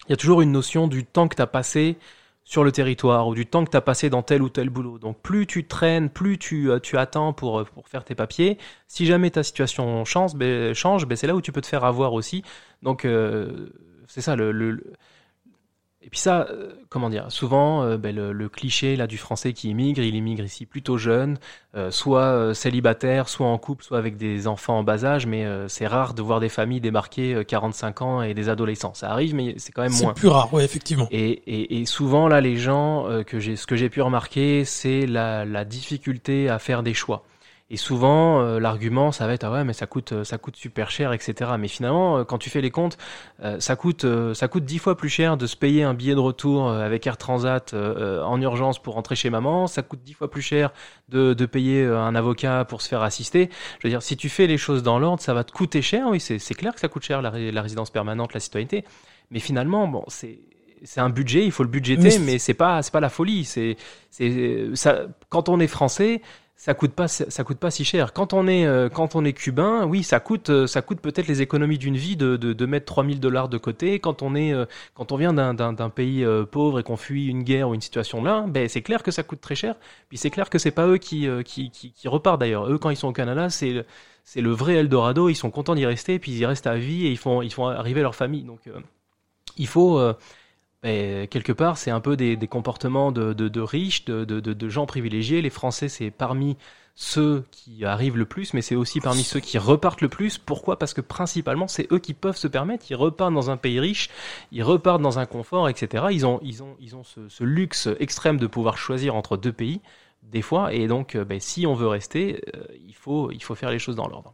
il y a toujours une notion du temps que tu as passé sur le territoire ou du temps que tu as passé dans tel ou tel boulot. Donc plus tu traînes, plus tu, euh, tu attends pour, euh, pour faire tes papiers. Si jamais ta situation change, ben, change ben c'est là où tu peux te faire avoir aussi. Donc euh, c'est ça le, le, et puis ça, euh, comment dire, souvent euh, ben, le, le, cliché là du français qui immigre, il immigre ici plutôt jeune, euh, soit célibataire, soit en couple, soit avec des enfants en bas âge, mais c'est rare de voir des familles démarquer 45 ans et des adolescents. Ça arrive, mais c'est quand même moins. C'est plus rare, oui, effectivement. Et, et, et, souvent là, les gens que j'ai, ce que j'ai pu remarquer, c'est la, la difficulté à faire des choix. Et souvent, euh, l'argument, ça va être ah ouais, mais ça coûte, euh, ça coûte super cher, etc. Mais finalement, euh, quand tu fais les comptes, ça coûte, ça coûte dix fois plus cher de se payer un billet de retour avec Air Transat en urgence pour rentrer chez maman. Ça coûte dix fois plus cher de, de payer un avocat pour se faire assister. Je veux dire, si tu fais les choses dans l'ordre, ça va te coûter cher. Oui, c'est clair que ça coûte cher la, la résidence permanente, la citoyenneté. Mais finalement, bon, c'est c'est un budget, il faut le budgéter, mais, mais c'est pas c'est pas la folie. C'est c'est ça quand on est français, ça coûte pas ça coûte pas si cher. Quand on est euh, quand on est cubain, oui, ça coûte euh, ça coûte peut-être les économies d'une vie de, de, de mettre 3000 dollars de côté. Quand on est euh, quand on vient d'un pays pauvre et qu'on fuit une guerre ou une situation là, ben c'est clair que ça coûte très cher. Puis c'est clair que c'est pas eux qui, qui, qui, repartent d'ailleurs. Eux quand ils sont au Canada, c'est c'est le vrai Eldorado. Ils sont contents d'y rester, puis ils restent à vie et ils font ils font arriver leur famille. Donc il faut et quelque part, c'est un peu des, comportements de, riches, de, gens privilégiés. Les Français, c'est parmi ceux qui arrivent le plus, mais c'est aussi parmi ceux qui repartent le plus. Pourquoi? Parce que principalement, c'est eux qui peuvent se permettre. Ils repartent dans un pays riche, ils repartent dans un confort, etc. Ils ont, ils ce, luxe extrême de pouvoir choisir entre deux pays, des fois. Et donc, ben, si on veut rester, euh, il faut faire les choses dans l'ordre.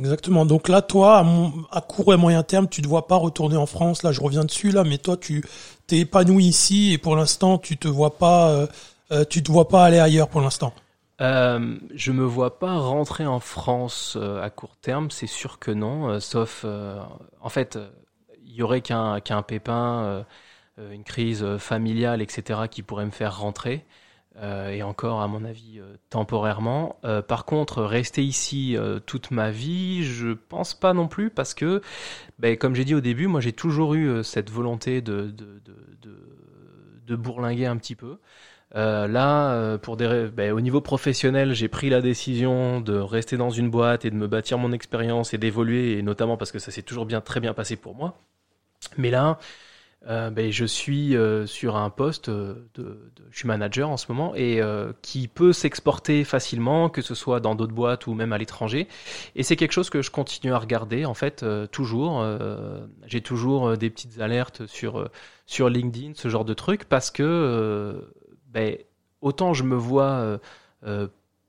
Exactement. Donc là, toi, à, court et moyen terme, tu ne vois pas retourner en France. Là, je reviens dessus là, mais toi, tu t'es épanoui ici et pour l'instant, tu te euh, euh, te vois pas aller ailleurs pour l'instant. Euh, je me vois pas rentrer en France euh, à court terme, c'est sûr que non. sauf, en fait, il y aurait qu'un qu'un pépin, une crise familiale, etc., qui pourrait me faire rentrer. Euh, et encore à mon avis euh, temporairement. Euh, par contre, rester ici toute ma vie, je pense pas non plus parce que, ben, comme j'ai dit au début, moi j'ai toujours eu cette volonté de, de, de, de, bourlinguer un petit peu. Là, pour des, ben, au niveau professionnel, j'ai pris la décision de rester dans une boîte et de me bâtir mon expérience et d'évoluer, et notamment parce que ça s'est toujours bien, très bien passé pour moi. Mais là, euh, ben, je suis euh, sur un poste de, de, je suis manager en ce moment et euh, qui peut s'exporter facilement, que ce soit dans d'autres boîtes ou même à l'étranger. Et c'est quelque chose que je continue à regarder en fait euh, toujours. Euh, j'ai toujours des petites alertes sur sur LinkedIn, ce genre de trucs, parce que ben, autant je me vois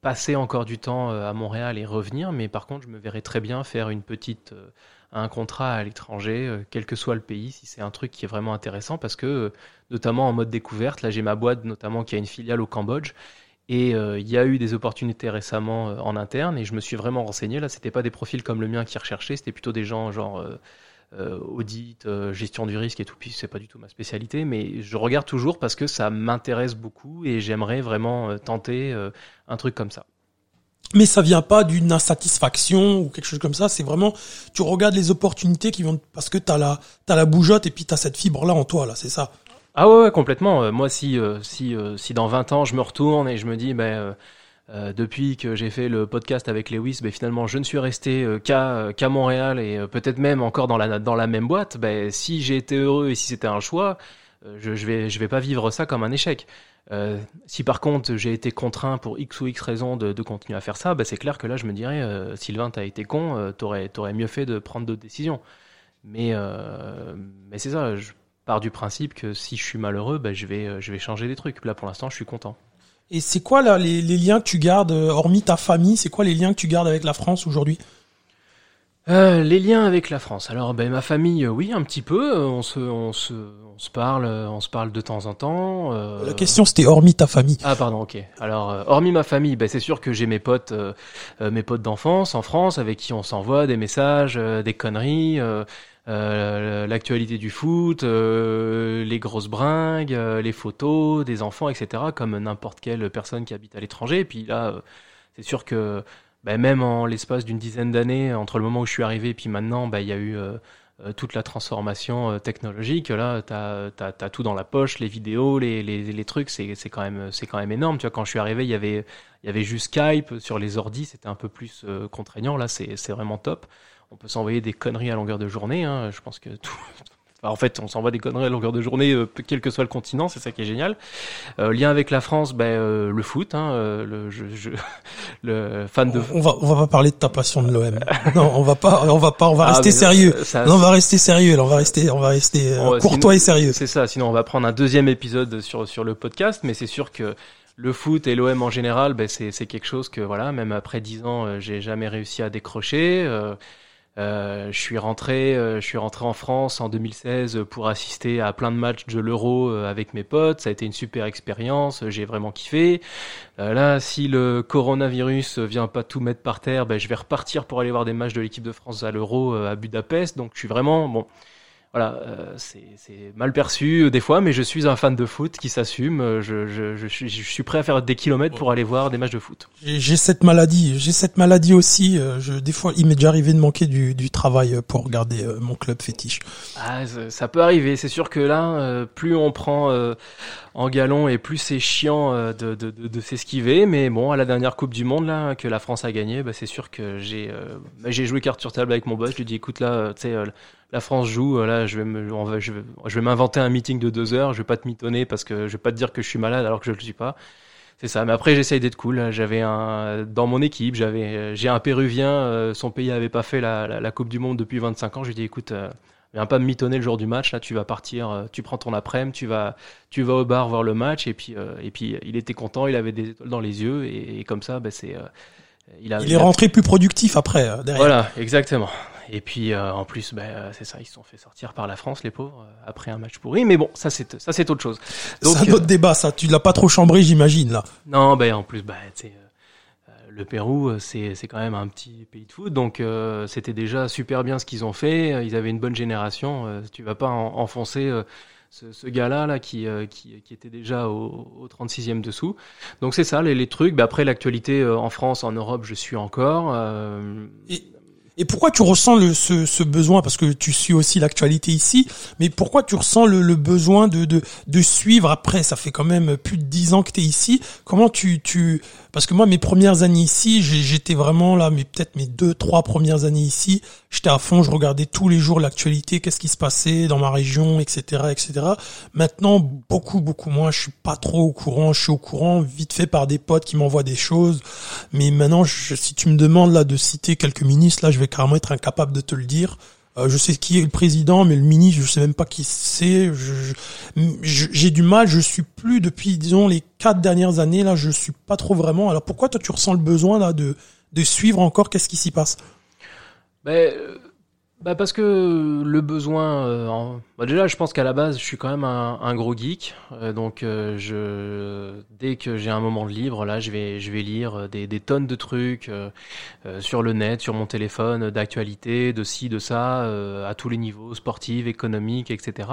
passer encore du temps à Montréal et revenir, mais par contre je me verrais très bien faire une petite un contrat à l'étranger, euh, quel que soit le pays, si c'est un truc qui est vraiment intéressant, parce que, euh, notamment en mode découverte, là j'ai ma boîte notamment qui a une filiale au Cambodge, et euh, il y a eu des opportunités récemment en interne, et je me suis vraiment renseigné, là c'était pas des profils comme le mien qui recherchaient, c'était plutôt des gens genre... audit, gestion du risque et tout, puis c'est pas du tout ma spécialité, mais je regarde toujours parce que ça m'intéresse beaucoup et j'aimerais vraiment tenter un truc comme ça mais ça vient pas d'une insatisfaction ou quelque chose comme ça. C'est vraiment, tu regardes les opportunités qui vont parce que t'as la, t'as la bougeotte et puis t'as cette fibre là en toi là, c'est ça. Ah ouais, complètement. Euh, moi, si, euh, si, euh, si dans 20 ans je me retourne et je me dis, ben, depuis que j'ai fait le podcast avec Lewis, ben, finalement, je ne suis resté qu'à qu'à Montréal et peut-être même encore dans la dans la même boîte. Ben, si j'ai été heureux et si c'était un choix, je, je vais je vais pas vivre ça comme un échec. Euh, si par contre j'ai été contraint pour X ou X raison de, de continuer à faire ça, bah c'est clair que là je me dirais, euh, Sylvain, t'as été con, euh, t'aurais, t'aurais mieux fait de prendre d'autres décisions. Mais, euh, mais c'est ça, je pars du principe que si je suis malheureux, bah, je, vais, je vais changer des trucs. Là pour l'instant, je suis content. Et c'est quoi là les, les liens que tu gardes, hormis ta famille, c'est quoi les liens que tu gardes avec la France aujourd'hui? Euh, les liens avec la France. Alors, ben, ma famille, euh, oui, un petit peu. Euh, on se, on se, se parle, on se parle de temps en temps. Euh... La question, c'était hormis ta famille. Ah, pardon, ok. Alors, hormis ma famille, ben, c'est sûr que j'ai mes potes, mes potes d'enfance en France, avec qui on s'envoie des messages, des conneries. l'actualité du foot, les grosses bringues, les photos des enfants, etc., comme n'importe quelle personne qui habite à l'étranger. Et puis là, c'est sûr que bah, même en l'espace d'une dizaine d'années, entre le moment où je suis arrivé et puis maintenant, bah, il y a eu euh, euh, toute la transformation euh, technologique. Là, tu as, tout dans la poche, les vidéos, les, les, les trucs, c'est quand, même, quand même énorme. Tu vois, quand je suis arrivé, il y avait, il y avait juste Skype sur les ordis, c'était un peu plus contraignant. Là, c'est vraiment top. On peut s'envoyer des conneries à longueur de journée. Hein. Je pense que tout, en fait, on s'envoie des conneries à longueur de journée, euh, quel que soit le continent, c'est ça qui est génial. Euh, lien avec la France, ben, euh, le foot, hein, euh, le, je, je, le fan de. On va, on va pas parler de ta passion de l'OM. non, on va pas, on va pas, on va ah, rester sérieux. Ça, non, on va rester sérieux. Là, on va rester, on va rester courtois et sérieux. C'est ça. Sinon, on va prendre un deuxième épisode sur sur le podcast, mais c'est sûr que le foot et l'OM en général, ben, c'est c'est quelque chose que voilà, même après dix ans, j'ai jamais réussi à décrocher. Euh, je suis rentré, euh, je suis rentré en France en 2016 pour assister à plein de matchs de l'Euro euh, avec mes potes. Ça a été une super expérience, j'ai vraiment kiffé. là, si le coronavirus vient pas tout mettre par terre, ben, je vais repartir pour aller voir des matchs de l'équipe de France à l'Euro à Budapest. Donc, je suis vraiment bon voilà, euh, c'est mal perçu euh, des fois, mais je suis un fan de foot qui s'assume. Euh, je, je, je, suis, je suis prêt à faire des kilomètres pour aller voir des matchs de foot. J'ai cette maladie, j'ai cette maladie aussi. Je, des fois, il m'est déjà arrivé de manquer du, du travail pour regarder mon club fétiche. Ah, ça peut arriver. C'est sûr que là, plus on prend en galon et plus c'est chiant de, de, de, de s'esquiver. Mais bon, à la dernière Coupe du Monde là que la France a gagné, bah, c'est sûr que j'ai bah, j'ai joué carte sur table avec mon boss. Je lui dis écoute là, tu sais la France joue, euh, là, je vais me, on va, je vais, je vais m'inventer un meeting de deux heures. Je vais pas te mitonner parce que je vais pas te dire que je suis malade alors que je le suis pas. C'est ça. Mais après, j'essaye d'être cool. J'avais un, dans mon équipe, j'avais, j'ai un Péruvien. Euh, son pays avait pas fait la, la, Coupe du Monde depuis 25 ans. Je lui dis, écoute, euh, viens pas me mitonner le jour du match. Là, tu vas partir, tu prends ton après-midi, tu vas, tu vas au bar voir le match. Et puis, et puis, il était content. Il avait des étoiles dans les yeux. Et, comme ça, ben, c'est, il, a, il, est rentré plus productif après. derrière. Voilà, exactement. Et puis euh, en plus, bah, c'est ça, ils se sont fait sortir par la France, les pauvres, euh, après un match pourri. Mais bon, ça c'est ça c'est autre chose. C'est un autre débat, ça. Tu l'as pas trop chambré, j'imagine là. Non, ben en plus, bah, tu le Pérou, c'est c'est quand même un petit pays de foot, donc c'était déjà super bien ce qu'ils ont fait. Ils avaient une bonne génération. tu vas pas enfoncer. Ce, ce gars-là là, qui, qui, qui, était déjà au, au 36e dessous. Donc c'est ça, les, les trucs. Bah, après l'actualité en France, en Europe, je suis encore. Et Et pourquoi tu ressens le, ce, ce besoin? Parce que tu suis aussi l'actualité ici, mais pourquoi tu ressens le, le besoin de, de, de, suivre après? Ça fait quand même plus de dix ans que tu es ici. Comment tu, tu Parce que moi, mes premières années ici, j'étais vraiment là, mais peut-être mes deux, trois premières années ici, j'étais à fond, je regardais tous les jours l'actualité, qu'est-ce qui se passait dans ma région, etc., etc. Maintenant, beaucoup, beaucoup moins. Je suis pas trop au courant. Je suis au courant vite fait par des potes qui m'envoient des choses, mais maintenant, je, si tu me demandes là de citer quelques ministres, là, je vais carrément être incapable de te le dire. Euh, je sais qui est le président, mais le ministre, je sais même pas qui c'est. J'ai du mal. Je suis plus depuis, disons, les quatre dernières années là. Je suis pas trop vraiment. Alors pourquoi toi tu ressens le besoin là de de suivre encore? Qu'est-ce qui s'y passe? Ben, bah parce que le besoin, euh, bah déjà je pense qu'à la base je suis quand même un, gros geek, euh, donc euh, je dès que j'ai un moment de libre là je vais je vais lire des, des tonnes de trucs sur le net, sur mon téléphone, d'actualité, de ci, de ça, à tous les niveaux, sportifs, économiques, etc.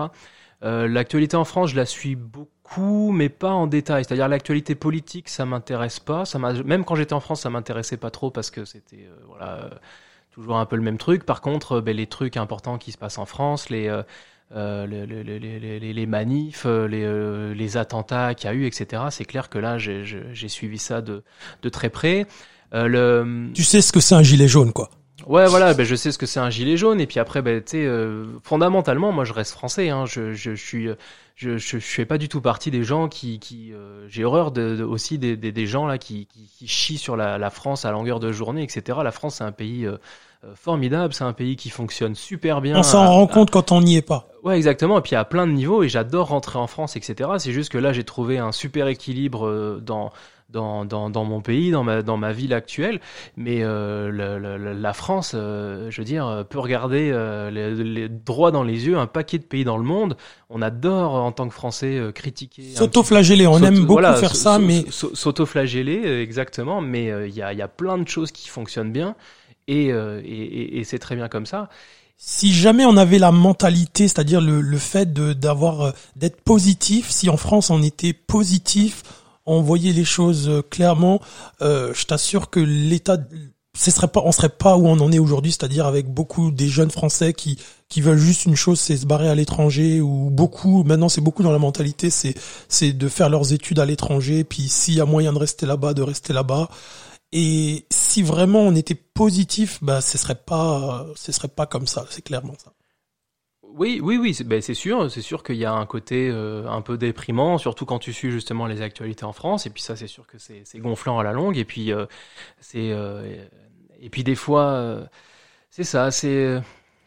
l'actualité en France je la suis beaucoup, mais pas en détail. C'est-à-dire l'actualité politique ça m'intéresse pas, ça même quand j'étais en France ça m'intéressait pas trop parce que c'était voilà toujours un peu le même truc. Par contre, ben, les trucs importants qui se passent en France, les, euh, euh les, les, les, les, manifs, euh, les, euh, les attentats qu'il y a eu, etc., c'est clair que là, j'ai suivi ça de, de très près. le... Tu sais ce que c'est un gilet jaune, quoi. Ouais, voilà, ben je sais ce que c'est un gilet jaune. Et puis après, ben, tu sais, fondamentalement, moi, je reste français. Hein, je, je, je suis, je, je, je, fais pas du tout partie des gens qui, qui j'ai horreur de, aussi des, des, des, gens là qui, qui, qui chient sur la, la, France à longueur de journée, etc. La France, c'est un pays euh, formidable. C'est un pays qui fonctionne super bien. On s'en rend compte quand on n'y est pas. Ouais, exactement. Et puis à plein de niveaux. Et j'adore rentrer en France, etc. C'est juste que là, j'ai trouvé un super équilibre euh, dans dans, dans, dans, mon pays, dans ma, dans ma ville actuelle. Mais euh, le, la France, euh, je veux dire, peut regarder euh, les, les, droits dans les yeux un paquet de pays dans le monde. On adore, en tant que Français, critiquer. S'autoflageller, on aime beaucoup faire ça, mais... S'autoflageller, exactement. Mais il y, a, y a plein de choses qui fonctionnent bien. Euh, et, et, et c'est très bien comme ça. Si jamais on avait la mentalité, c'est-à-dire le, le fait d'avoir euh, d'être positif, si en France on était positif, on voyait les choses euh, clairement, euh, je t'assure que l'État, ce serait pas, on serait pas où on en est aujourd'hui, c'est-à-dire avec beaucoup des jeunes Français qui qui veulent juste une chose, c'est se barrer à l'étranger, ou beaucoup, maintenant c'est beaucoup dans la mentalité, c'est c'est de faire leurs études à l'étranger, puis s'il y a moyen de rester là-bas, de rester là-bas. Et si vraiment on était positif, bah ce serait pas, ce serait pas comme ça, c'est clairement ça. Oui, oui, oui, c'est ben, sûr, c'est sûr qu'il y a un côté euh, un peu déprimant, surtout quand tu suis justement les actualités en France. Et puis ça, c'est sûr que c'est gonflant à la longue. Et puis euh, c'est euh, et puis des fois, c'est ça, c'est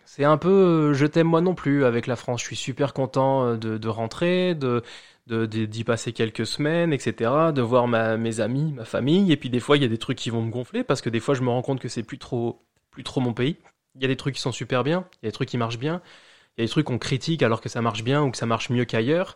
c'est un peu je t'aime moi non plus avec la France. Je suis super content de, de rentrer, de d'y passer quelques semaines, etc., de voir ma, mes amis, ma famille, et puis des fois il y a des trucs qui vont me gonfler parce que des fois je me rends compte que c'est plus trop, plus trop mon pays. Il y a des trucs qui sont super bien, il y a des trucs qui marchent bien, il y a des trucs qu'on critique alors que ça marche bien ou que ça marche mieux qu'ailleurs.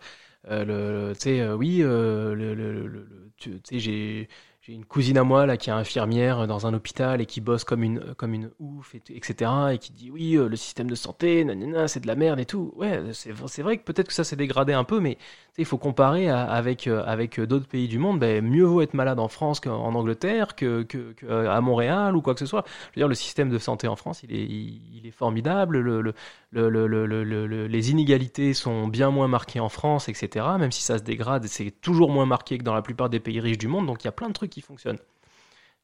Euh, tu sais, euh, oui, euh, tu sais, j'ai j'ai une cousine à moi là qui est infirmière dans un hôpital et qui bosse comme une comme une ouf et, etc et qui dit oui euh, le système de santé c'est de la merde et tout. Ouais c'est vrai que peut-être que ça s'est dégradé un peu mais il faut comparer avec euh, avec d'autres pays du monde. Ben, mieux vaut être malade en France qu'en Angleterre que, que, à Montréal ou quoi que ce soit. Je veux dire le système de santé en France il est il, est formidable. Le, le, le, le, les inégalités sont bien moins marquées en France etc même si ça se dégrade c'est toujours moins marqué que dans la plupart des pays riches du monde. Donc il y a plein de trucs fonctionne.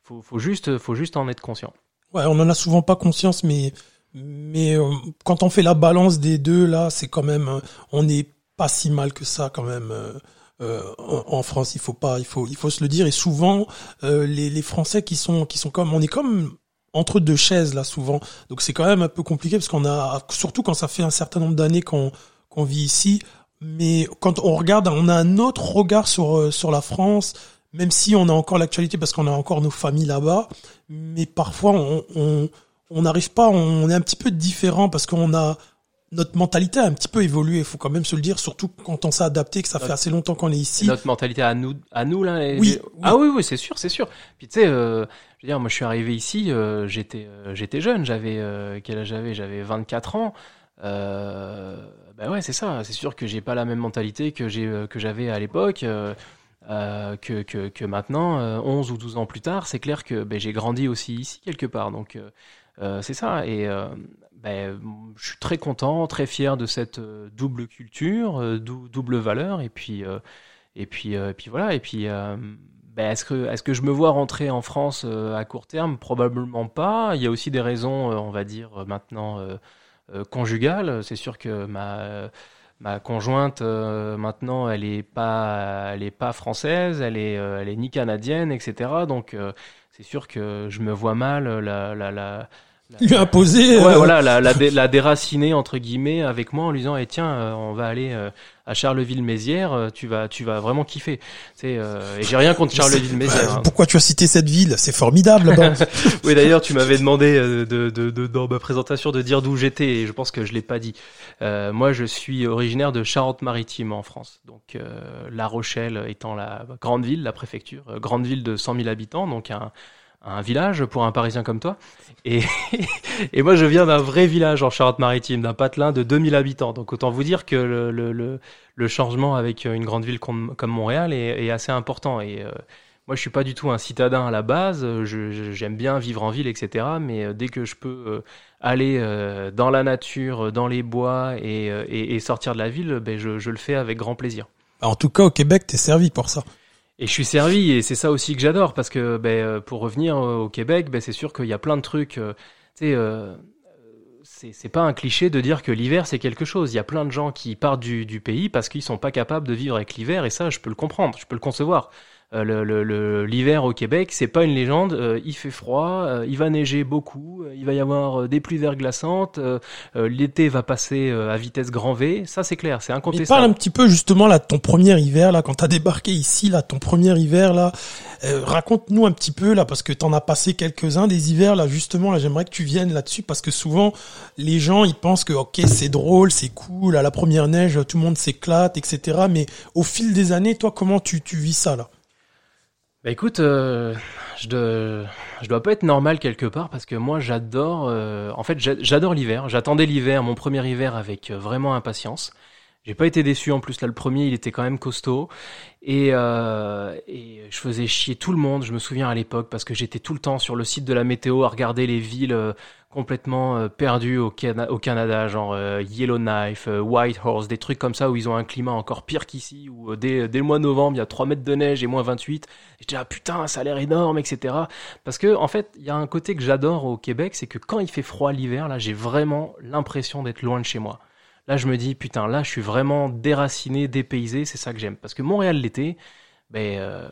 Faut, faut juste, faut juste en être conscient. Ouais, on en a souvent pas conscience, mais mais euh, quand on fait la balance des deux là, c'est quand même, euh, on n'est pas si mal que ça quand même. Euh, en, France, il faut pas, il faut, il faut se le dire. Et souvent, les, les Français qui sont, qui sont comme, on est comme entre deux chaises là souvent. Donc c'est quand même un peu compliqué parce qu'on a, surtout quand ça fait un certain nombre d'années qu'on qu'on vit ici. Mais quand on regarde, on a un autre regard sur sur la France, même si on a encore l'actualité parce qu'on a encore nos familles là-bas, mais parfois on on n'arrive pas, on est un petit peu différent parce qu'on a notre mentalité a un petit peu évolué, il faut quand même se le dire, surtout quand on s'est adapté, que ça fait assez longtemps qu'on est ici. Notre mentalité à nous, à nous là. oui, Ah oui, oui, c'est sûr, c'est sûr. Puis tu sais, euh, je veux dire, moi je suis arrivé ici, euh, j'étais, euh, j'étais jeune, j'avais quel âge j'avais? J'avais 24 ans. Ben ouais, c'est ça. C'est sûr que j'ai pas la même mentalité que j'ai que j'avais à l'époque. Euh, que, maintenant, euh, 11 ou 12 ans plus tard, c'est clair que ben, j'ai grandi aussi ici quelque part. Donc, euh, c'est ça. Et ben, je suis très content, très fier de cette double culture, double valeur. Et puis, et puis, et puis voilà. Et puis, ben, est-ce que, est que je me vois rentrer en France à court terme? Probablement pas. Il y a aussi des raisons, on va dire maintenant conjugales. C'est sûr que ma ma conjointe euh, maintenant elle est pas elle est pas française elle est euh, elle est ni canadienne etc donc euh, c'est sûr que je me vois mal la la, la lui imposer ouais voilà la, la, la, déraciner entre guillemets avec moi en lui disant eh, tiens on va aller à Charleville-Mézières, euh, tu vas, tu vas vraiment kiffer. C'est, euh, et j'ai rien contre Charleville-Mézières. Hein. Pourquoi tu as cité cette ville? C'est formidable. oui, d'ailleurs, tu m'avais demandé euh, de, de, de, dans ma présentation de dire d'où j'étais, et je pense que je l'ai pas dit. Euh, moi, je suis originaire de Charente-Maritime en France, donc La Rochelle étant la grande ville, la préfecture, grande ville de 100 000 habitants, donc un un village pour un Parisien comme toi. Et, moi, je viens d'un vrai village en Charente-Maritime, d'un patelin de 2000 habitants. Donc autant vous dire que le, changement avec une grande ville comme, Montréal est, assez important. Et euh, moi, je suis pas du tout un citadin à la base. J'aime bien vivre en ville, etc. Mais euh, dès que je peux euh, aller dans la nature, dans les bois et, sortir de la ville, ben, je, je le fais avec grand plaisir. En tout cas, au Québec, tu es servi pour ça. Et je suis servi et c'est ça aussi que j'adore parce que ben, euh, pour revenir au Québec, ben, c'est sûr qu'il y a plein de trucs. Euh, euh, c'est pas un cliché de dire que l'hiver c'est quelque chose. Il y a plein de gens qui partent du, du pays parce qu'ils sont pas capables de vivre avec l'hiver et ça je peux le comprendre, je peux le concevoir. Euh, l'hiver au Québec, c'est pas une légende. Euh, il fait froid, euh, il va neiger beaucoup, il va y avoir des pluies verglaçantes, l'été va passer à vitesse grand V. Ça, c'est clair, c'est incontestable. Mais parle un petit peu justement là de ton premier hiver là, quand t'as débarqué ici là, ton premier hiver là. Raconte-nous un petit peu là, parce que t'en as passé quelques-uns des hivers là. Justement là, j'aimerais que tu viennes là-dessus parce que souvent les gens ils pensent que ok c'est drôle, c'est cool, à la première neige tout le monde s'éclate, etc. Mais au fil des années, toi comment tu, tu vis ça là? Bah écoute, euh, je, dois, je dois pas être normal quelque part parce que moi j'adore, euh, en fait j'adore l'hiver. J'attendais l'hiver, mon premier hiver avec euh, vraiment impatience. J'ai pas été déçu en plus là le premier il était quand même costaud et, euh, et je faisais chier tout le monde. Je me souviens à l'époque parce que j'étais tout le temps sur le site de la météo à regarder les villes complètement euh, perdus au, Canada, genre euh, Yellowknife, euh, Whitehorse, des trucs comme ça où ils ont un climat encore pire qu'ici, où dès, le mois de novembre, il y a 3 mètres de neige et moins 28. Et je dis, ah putain, ça a l'air énorme, etc. Parce que, en fait, il y a un côté que j'adore au Québec, c'est que quand il fait froid l'hiver, là, j'ai vraiment l'impression d'être loin de chez moi. Là, je me dis, putain, là, je suis vraiment déraciné, dépaysé, c'est ça que j'aime. Parce que Montréal l'été, ben...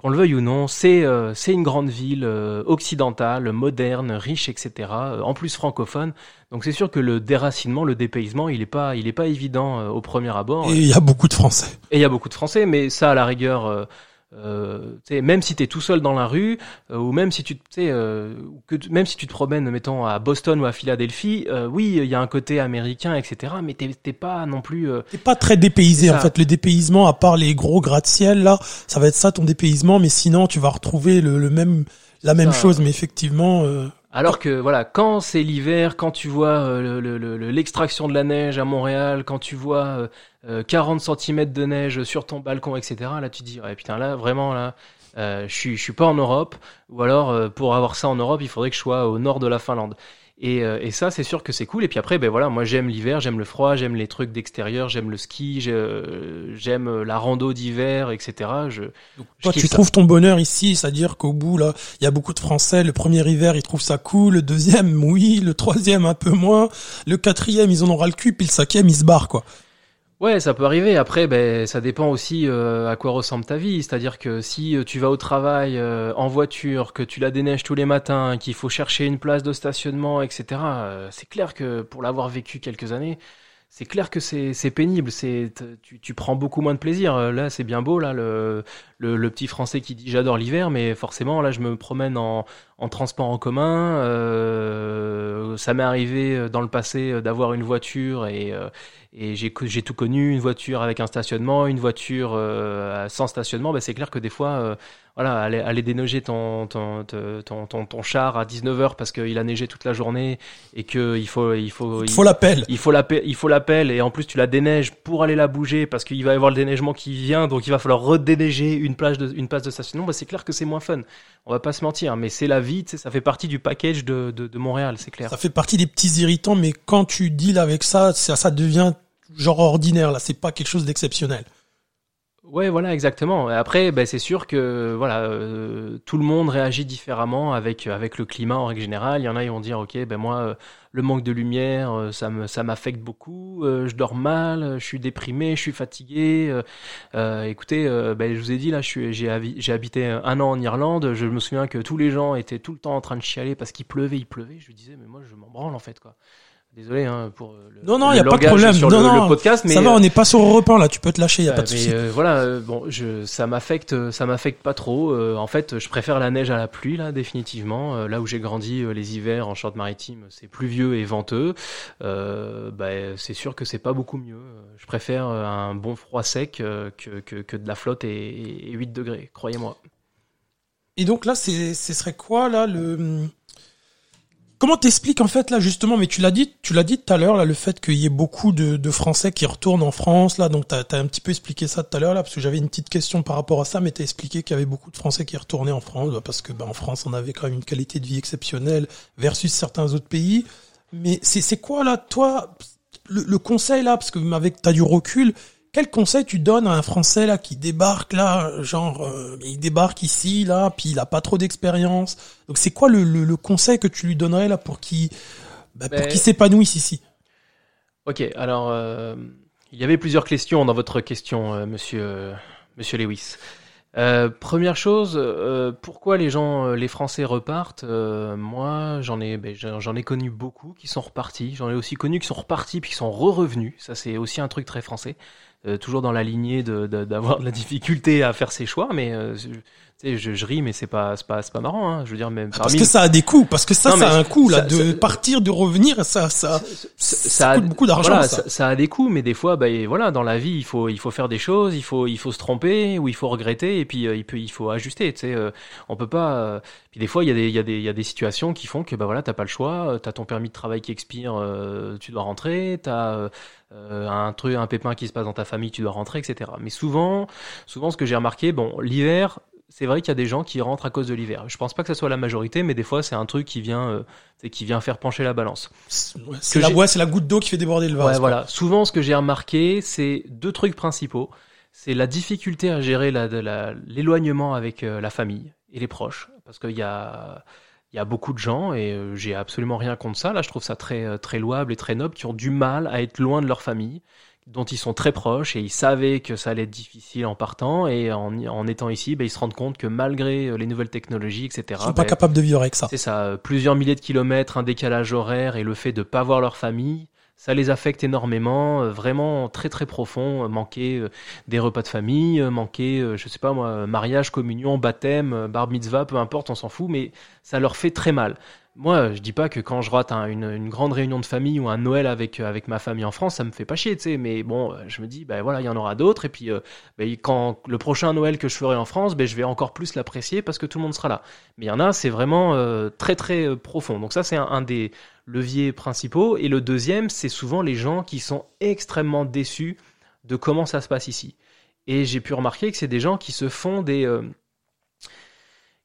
Qu'on le veuille ou non, c'est euh, c'est une grande ville euh, occidentale, moderne, riche, etc. Euh, en plus francophone. Donc c'est sûr que le déracinement, le dépaysement, il est pas il est pas évident au premier abord. Et il y a beaucoup de Français. Et il y a beaucoup de Français, mais ça à la rigueur euh, même si tu es tout seul dans la rue, euh, ou même si tu euh, que même si tu te promènes, mettons à Boston ou à Philadelphie, euh, oui, il y a un côté américain, etc. Mais t'es pas non plus. T'es pas très dépaysé en fait. Le dépaysement, à part les gros gratte-ciel là, ça va être ça ton dépaysement. Mais sinon, tu vas retrouver le, le même la même chose. Mais effectivement. Alors que voilà, quand c'est l'hiver, quand tu vois l'extraction le, de la neige à Montréal, quand tu vois 40 euh, cm de neige sur ton balcon, etc. Là, tu dis, ouais, putain, là, vraiment, là, euh, je suis, je suis pas en Europe. Ou alors, euh, pour avoir ça en Europe, il faudrait que je sois au nord de la Finlande. Et, et ça, c'est sûr que c'est cool. Et puis après, ben voilà, moi j'aime l'hiver, j'aime le froid, j'aime les trucs d'extérieur, j'aime le ski, j'aime la rando d'hiver, etc. Je, toi, tu trouves ton bonheur ici, c'est-à-dire qu'au bout là, il y a beaucoup de Français. Le premier hiver, ils trouvent ça cool. Le deuxième, oui. Le troisième, un peu moins. Le quatrième, ils en auront le cul. Puis le cinquième, ils se barrent quoi. Ouais, ça peut arriver. Après, ben, ça dépend aussi euh, à quoi ressemble ta vie. C'est-à-dire que si euh, tu vas au travail euh, en voiture, que tu la déneiges tous les matins, qu'il faut chercher une place de stationnement, etc., c'est clair que pour l'avoir vécu quelques années, c'est clair que c'est pénible. C'est tu, prends beaucoup moins de plaisir. Là, c'est bien beau là le, le, petit français qui dit j'adore l'hiver, mais forcément là, je me promène en, en transport en commun. Euh, ça m'est arrivé dans le passé d'avoir une voiture et et j'ai tout connu une voiture avec un stationnement une voiture euh, sans stationnement ben c'est clair que des fois euh, voilà, aller, aller déneiger ton, ton, ton, ton, ton char à 19h parce qu'il a neigé toute la journée et qu'il faut, il faut, il faut l'appel. Il faut l'appel, il faut l'appel et en plus tu la déneiges pour aller la bouger parce qu'il va y avoir le déneigement qui vient donc il va falloir redéneiger une plage de, une place de stationnement. Bah, c'est clair que c'est moins fun. On va pas se mentir, mais c'est la vie, ça fait partie du package de, de, de Montréal, c'est clair. Ça fait partie des petits irritants, mais quand tu deals avec ça, ça, ça devient genre ordinaire là. C'est pas quelque chose d'exceptionnel. Ouais, voilà, exactement. Après, ben, c'est sûr que voilà, euh, tout le monde réagit différemment avec avec le climat en règle générale. Il y en a qui vont dire, ok, ben moi, euh, le manque de lumière, euh, ça me ça m'affecte beaucoup. je dors mal, je suis déprimé, je suis fatigué. écoutez, ben, je vous ai dit là, j'ai j'ai habité un an en Irlande. Je me souviens que tous les gens étaient tout le temps en train de chialer parce qu'il pleuvait, il pleuvait. Je lui disais, mais moi, je m'en branle en fait, quoi. Désolé hein, pour euh, le, non non il y a pas de problème. sur non, le, non, le podcast mais ça va on n'est pas sur Europe 1 là tu peux te lâcher il y a pas de souci. euh, voilà euh, bon je ça m'affecte ça m'affecte pas trop euh, en fait je préfère la neige à la pluie là définitivement Euh, là où j'ai grandi euh, les hivers en Charente-Maritime c'est pluvieux et venteux euh, bah, c'est sûr que c'est pas beaucoup mieux je préfère euh, un bon froid sec euh, que, que, que de la flotte et, et 8 degrés croyez-moi. Et donc là c'est ce serait quoi là le Comment t'expliques en fait là justement, mais tu l'as dit, tu l'as dit tout à l'heure là, le fait qu'il y ait beaucoup de, de Français qui retournent en France là, donc t'as as un petit peu expliqué ça tout à l'heure là, parce que j'avais une petite question par rapport à ça, mais t'as expliqué qu'il y avait beaucoup de Français qui retournaient en France bah, parce que bah, en France on avait quand même une qualité de vie exceptionnelle versus certains autres pays. Mais c'est quoi là, toi, le, le conseil là, parce que avec t'as du recul, quel conseil tu donnes à un Français là qui débarque là, genre euh, il débarque ici là, puis il a pas trop d'expérience. Donc c'est quoi le, le, le, conseil que tu lui donnerais là pour qu'il bah, pour Ben- qu'il s'épanouisse ici? Ok, alors euh, il y avait plusieurs questions dans votre question, euh, monsieur, euh, monsieur Lewis. Euh, première chose, euh, pourquoi les gens, les Français repartent? Euh, Moi, j'en ai, ben, j'en ai connu beaucoup qui sont repartis. J'en ai aussi connu qui sont repartis puis qui sont re-revenus. Ça, c'est aussi un truc très français. Euh, toujours dans la lignée de- de- d'avoir de, la difficulté à faire ses choix, mais euh, sais, je, je ris, mais c'est pas, c'est pas, c'est pas marrant. Hein. Je veux dire, même Ah, Parce que ça a des coûts, parce que ça, Non, ça a un coût là, ça- de ça- partir, de revenir, ça, ça, ça, a- coûte beaucoup d'argent. Voilà, ça. ça, ça a des coûts, mais des fois, bah, et voilà, dans la vie, il faut, il faut faire des choses, il faut, il faut se tromper ou il faut regretter, et puis euh, il peut, il faut ajuster. Tu sais, euh, on peut pas. euh, puis des fois, il y a des, il y a des, il y a des situations qui font que bah voilà, t'as pas le choix. euh, T'as ton permis de travail qui expire, euh, tu dois rentrer. T'as euh, un truc, un pépin qui se passe dans ta famille, tu dois rentrer, etc. Mais souvent, souvent, ce que j'ai remarqué, bon, l'hiver. C'est vrai qu'il y a des gens qui rentrent à cause de l'hiver. Je pense pas que ça soit la majorité, mais des fois c'est un truc qui vient, euh, qui vient faire pencher la balance. C'est la, ouais, c'est la goutte d'eau qui fait déborder le vase. Ouais, voilà. Souvent, ce que j'ai remarqué, c'est deux trucs principaux. C'est la difficulté à gérer l'éloignement avec euh, la famille et les proches. Parce qu'il y a, il y a beaucoup de gens, et euh, j'ai absolument rien contre ça. Là, je trouve ça très, très louable et très noble, qui ont du mal à être loin de leur famille, dont ils sont très proches, et ils savaient que ça allait être difficile en partant, et en, en étant ici, ben, ils se rendent compte que malgré euh, les nouvelles technologies, etc., Ils sont ben, pas capables de vivre avec ça. c'est ça, euh, plusieurs milliers de kilomètres, un décalage horaire et le fait de pas voir leur famille, ça les affecte énormément, euh, vraiment très très profond, manquer des repas de famille, manquer, je sais pas moi, mariage, communion, baptême, bar mitzvah, peu importe, on s'en fout, mais ça leur fait très mal. Moi, je dis pas que quand je rate un- une, grande réunion de famille ou un Noël avec, euh, avec ma famille en France, ça me fait pas chier, tu sais, mais bon, euh, je me dis, ben voilà, il y en aura d'autres, et puis euh, ben, quand le prochain Noël que je ferai en France, ben, je vais encore plus l'apprécier parce que tout le monde sera là. Mais il y en a, c'est vraiment très très profond. Donc ça, c'est un, des leviers principaux. Et le deuxième, c'est souvent les gens qui sont extrêmement déçus de comment ça se passe ici. Et j'ai pu remarquer que c'est des gens qui se font des...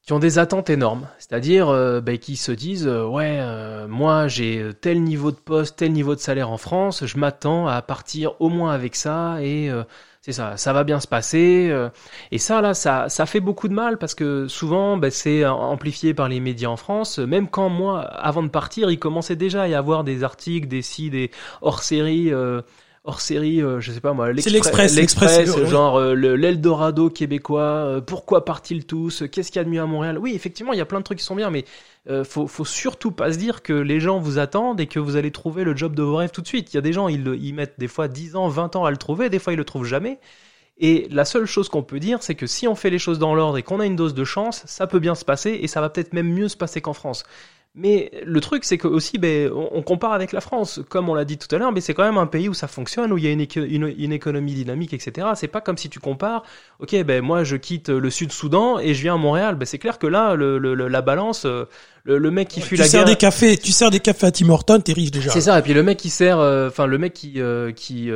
qui ont des attentes énormes, c'est-à-dire euh, ben, qui se disent euh, ouais euh, moi j'ai tel niveau de poste, tel niveau de salaire en France, je m'attends à partir au moins avec ça et euh, c'est ça, ça va bien se passer. et ça, là, ça, ça fait beaucoup de mal parce que souvent, ben, c'est amplifié par les médias en France. Même quand moi, avant de partir, il commençait déjà à y avoir des articles, des sites, des hors-séries. euh, hors série, euh, je sais pas moi, l'Express, l'Express, genre euh, le- l'Eldorado québécois, euh, pourquoi partent-ils tous, qu'est-ce qu'il y a de mieux à Montréal? Oui, effectivement, il y a plein de trucs qui sont bien, mais euh, faut, faut surtout pas se dire que les gens vous attendent et que vous allez trouver le job de vos rêves tout de suite. Il y a des gens, ils, ils mettent des fois 10 ans, 20 ans à le trouver, des fois ils le trouvent jamais. Et la seule chose qu'on peut dire, c'est que si on fait les choses dans l'ordre et qu'on a une dose de chance, ça peut bien se passer et ça va peut-être même mieux se passer qu'en France. Mais le truc, c'est que aussi, ben, on, compare avec la France, comme on l'a dit tout à l'heure, mais c'est quand même un pays où ça fonctionne, où il y a une, une, économie dynamique, etc. C'est pas comme si tu compares. Ok, ben moi je quitte le Sud-Soudan et je viens à Montréal. Ben c'est clair que là, le, la balance, euh, le, mec qui fuit tu la sers guerre. Des cafés, tu sers des cafés à Tim Hortons, t'es riche déjà. C'est ça. Et puis le mec qui sert, euh, enfin le mec qui, euh, qui,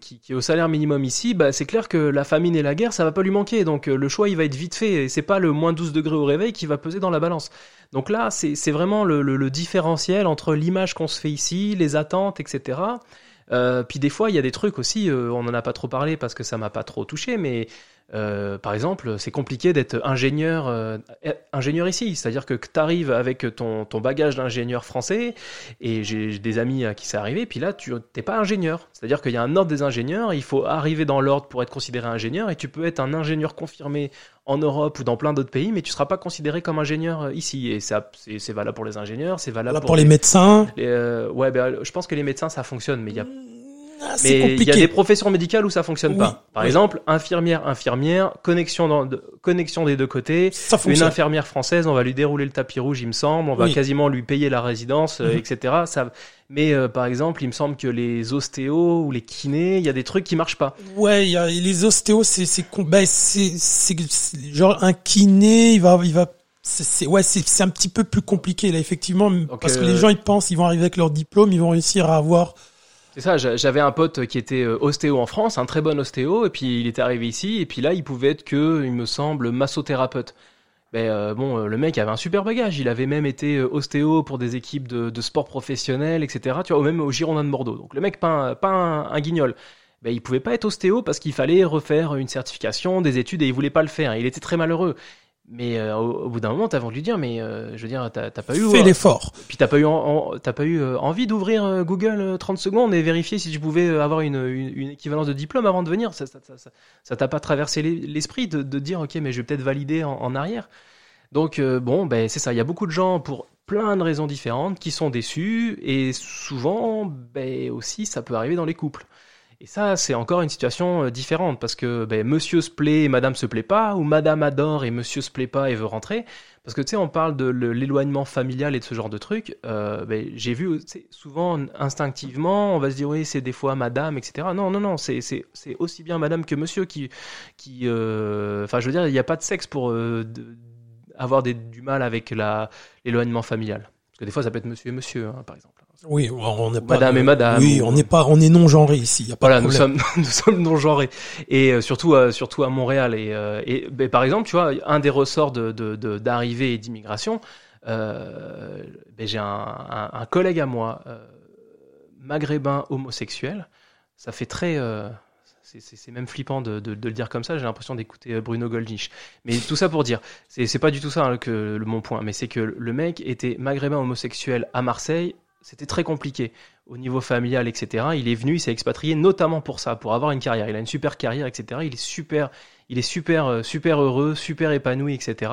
qui, qui est au salaire minimum ici, bah c'est clair que la famine et la guerre, ça va pas lui manquer. Donc le choix, il va être vite fait. Et c'est pas le moins 12 degrés au réveil qui va peser dans la balance. Donc là, c'est vraiment le, différentiel entre l'image qu'on se fait ici, les attentes, etc. Euh, puis des fois, il y a des trucs aussi, euh, on n'en a pas trop parlé parce que ça m'a pas trop touché, mais euh, par exemple, c'est compliqué d'être ingénieur, euh, ingénieur ici. C'est-à-dire que tu arrives avec ton, ton bagage d'ingénieur français, et j'ai des amis à qui c'est arrivé, puis là, tu n'es pas ingénieur. C'est-à-dire qu'il y a un ordre des ingénieurs, il faut arriver dans l'ordre pour être considéré ingénieur, et tu peux être un ingénieur confirmé en Europe ou dans plein d'autres pays, mais tu ne seras pas considéré comme ingénieur euh, ici. Et c'est valable pour les ingénieurs, c'est valable pour, les, médecins. ouais, ben, je pense que les médecins, ça fonctionne, mais il y a ah, mais il y a des professions médicales où ça fonctionne pas. Par exemple, infirmière, infirmière, connexion, dans, connexion des deux côtés. une infirmière française, on va lui dérouler le tapis rouge, il me semble. On va quasiment lui payer la résidence, euh, mhm. etc. Ça, mais euh, par exemple, il me semble que les ostéos ou les kinés, il y a des trucs qui marchent pas. Ouais, il y a les ostéos, c'est c'est ben, c'est genre un kiné, il va il va c'est ouais c'est un petit peu plus compliqué là effectivement parce que les euh, gens ils pensent ils vont arriver avec leur diplôme, ils vont réussir à avoir c'est ça, j'avais un pote qui était euh, ostéo en France, un très bon ostéo, et puis il était arrivé ici, et puis là, il pouvait être que, il me semble, massothérapeute. Ben, euh, bon, euh, le mec avait un super bagage, il avait même été ostéo pour des équipes de, sport professionnel, etc., tu vois, ou même au Girondin de Bordeaux. Donc le mec, pas un, un, guignol. Ben, il pouvait pas être ostéo parce qu'il fallait refaire une certification, des études, et il voulait pas le faire. Il était très malheureux. Mais euh, au, bout d'un moment, t'as envie de lui dire, mais euh, je veux dire, t'as pas eu. Fais l'effort. Puis t'as pas eu, t'as pas eu euh, envie d'ouvrir Google 30 secondes et vérifier si tu pouvais avoir une, une, équivalence de diplôme avant de venir. Ça, ça, t'a pas traversé l'esprit de, de, dire, ok, mais je vais peut-être valider en, arrière. Donc bon, ben c'est ça. Il y a beaucoup de gens pour plein de raisons différentes qui sont déçus et souvent, ben aussi, ça peut arriver dans les couples. Et ça, c'est encore une situation euh, différente parce que ben, monsieur se plaît et madame se plaît pas, ou madame adore et monsieur se plaît pas et veut rentrer. Parce que tu sais, on parle de l'éloignement familial et de ce genre de trucs. Euh, ben, j'ai vu souvent instinctivement, on va se dire oui, c'est des fois madame, etc. Non, non, non, c'est aussi bien madame que monsieur qui. euh, enfin, je veux dire, il n'y a pas de sexe pour avoir du mal avec l'éloignement familial. Parce que des fois, ça peut être monsieur et monsieur, hein, par exemple. Oui, on n'est pas. Madame et Madame. Oui, on n'est pas, on est non genré ici. Y a pas voilà, nous sommes, nous sommes non genrés et euh, surtout, euh, surtout à Montréal et, euh, et ben, par exemple, tu vois, un des ressorts de d'arrivée et d'immigration, ben, j'ai un, un, un, collègue à moi, maghrébin homosexuel. Ça fait très, c'est même flippant de, de, de, le dire comme ça. J'ai l'impression d'écouter Bruno Goldnich. Mais tout ça pour dire, c'est pas du tout ça hein, que le, mon point, mais c'est que le mec était maghrébin homosexuel à Marseille c'était très compliqué au niveau familial, etc. Il est venu, il s'est expatrié notamment pour ça, pour avoir une carrière. Il a une super carrière, etc. Il est super, il est super, euh, super heureux, super épanoui, etc.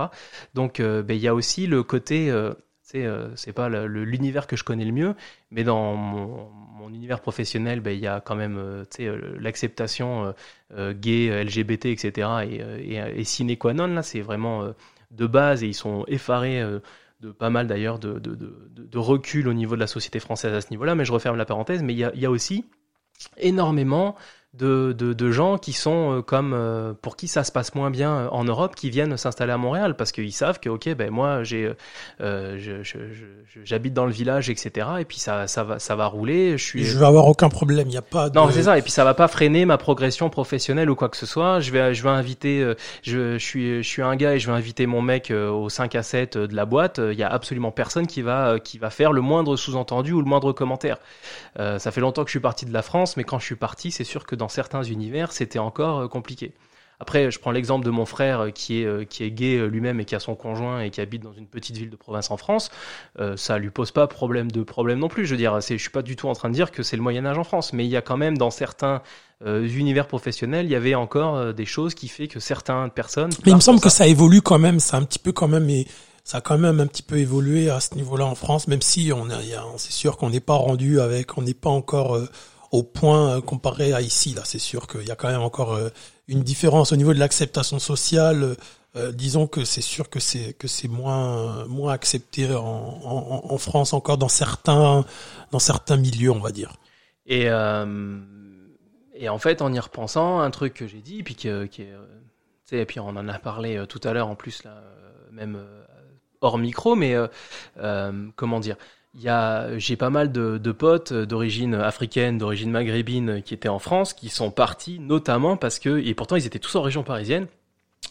Donc, euh, ben, il y a aussi le côté, euh, c'est pas l'univers que je connais le mieux, mais dans mon, univers professionnel, ben, il y a quand même l'acceptation gay, LGBT, etc. Et, et, et sine qua non, là, c'est vraiment de base et ils sont effarés pas mal d'ailleurs de, recul au niveau de la société française à ce niveau-là, mais je referme la parenthèse, mais il y a aussi énormément de, de, de, gens qui sont euh, comme euh, pour qui ça se passe moins bien euh, en Europe qui viennent s'installer à Montréal parce qu'ils savent que ok ben moi j'ai euh, j'habite dans le village etc et puis ça ça va ça va rouler je suis je vais avoir aucun problème il y a pas de... non c'est ça et puis ça va pas freiner ma progression professionnelle ou quoi que ce soit. Je vais je vais inviter je, je suis je suis un gars et je vais inviter mon mec au 5 à 7 de la boîte. Il y a absolument personne qui va qui va faire le moindre sous-entendu ou le moindre commentaire. Ça fait longtemps que je suis parti de la France mais quand je suis parti c'est sûr que dans certains univers, c'était encore euh, compliqué. Après, je prends l'exemple de mon frère euh, qui est, euh, qui est gay lui-même et qui a son conjoint et qui habite dans une petite ville de province en France. ça lui pose pas problème de problème non plus. Je veux dire, je suis pas du tout en train de dire que c'est le Moyen Âge en France, mais il y a quand même dans certains univers professionnels, il y avait encore des choses qui fait que certaines personnes. Mais il me semble que ça évolue quand même. C'est un petit peu quand même et ça a quand même un petit peu évolué à ce niveau-là en France, même si on, on c'est sûr qu'on n'est pas rendu avec, on n'est pas encore au point euh, comparé à ici. Là, c'est sûr qu'il y a quand même encore euh, une différence au niveau de l'acceptation sociale Euh, disons que c'est sûr que c'est que c'est moins moins accepté en, en, en, France encore dans certains dans certains milieux, on va dire. Et et en fait, en y repensant, un truc que j'ai dit, puis qui, qui est, et puis on en a parlé tout à l'heure en plus là, même hors micro, mais comment dire? J'ai pas mal de, potes d'origine africaine, d'origine maghrébine qui étaient en France, qui sont partis notamment parce que, et pourtant ils étaient tous en région parisienne,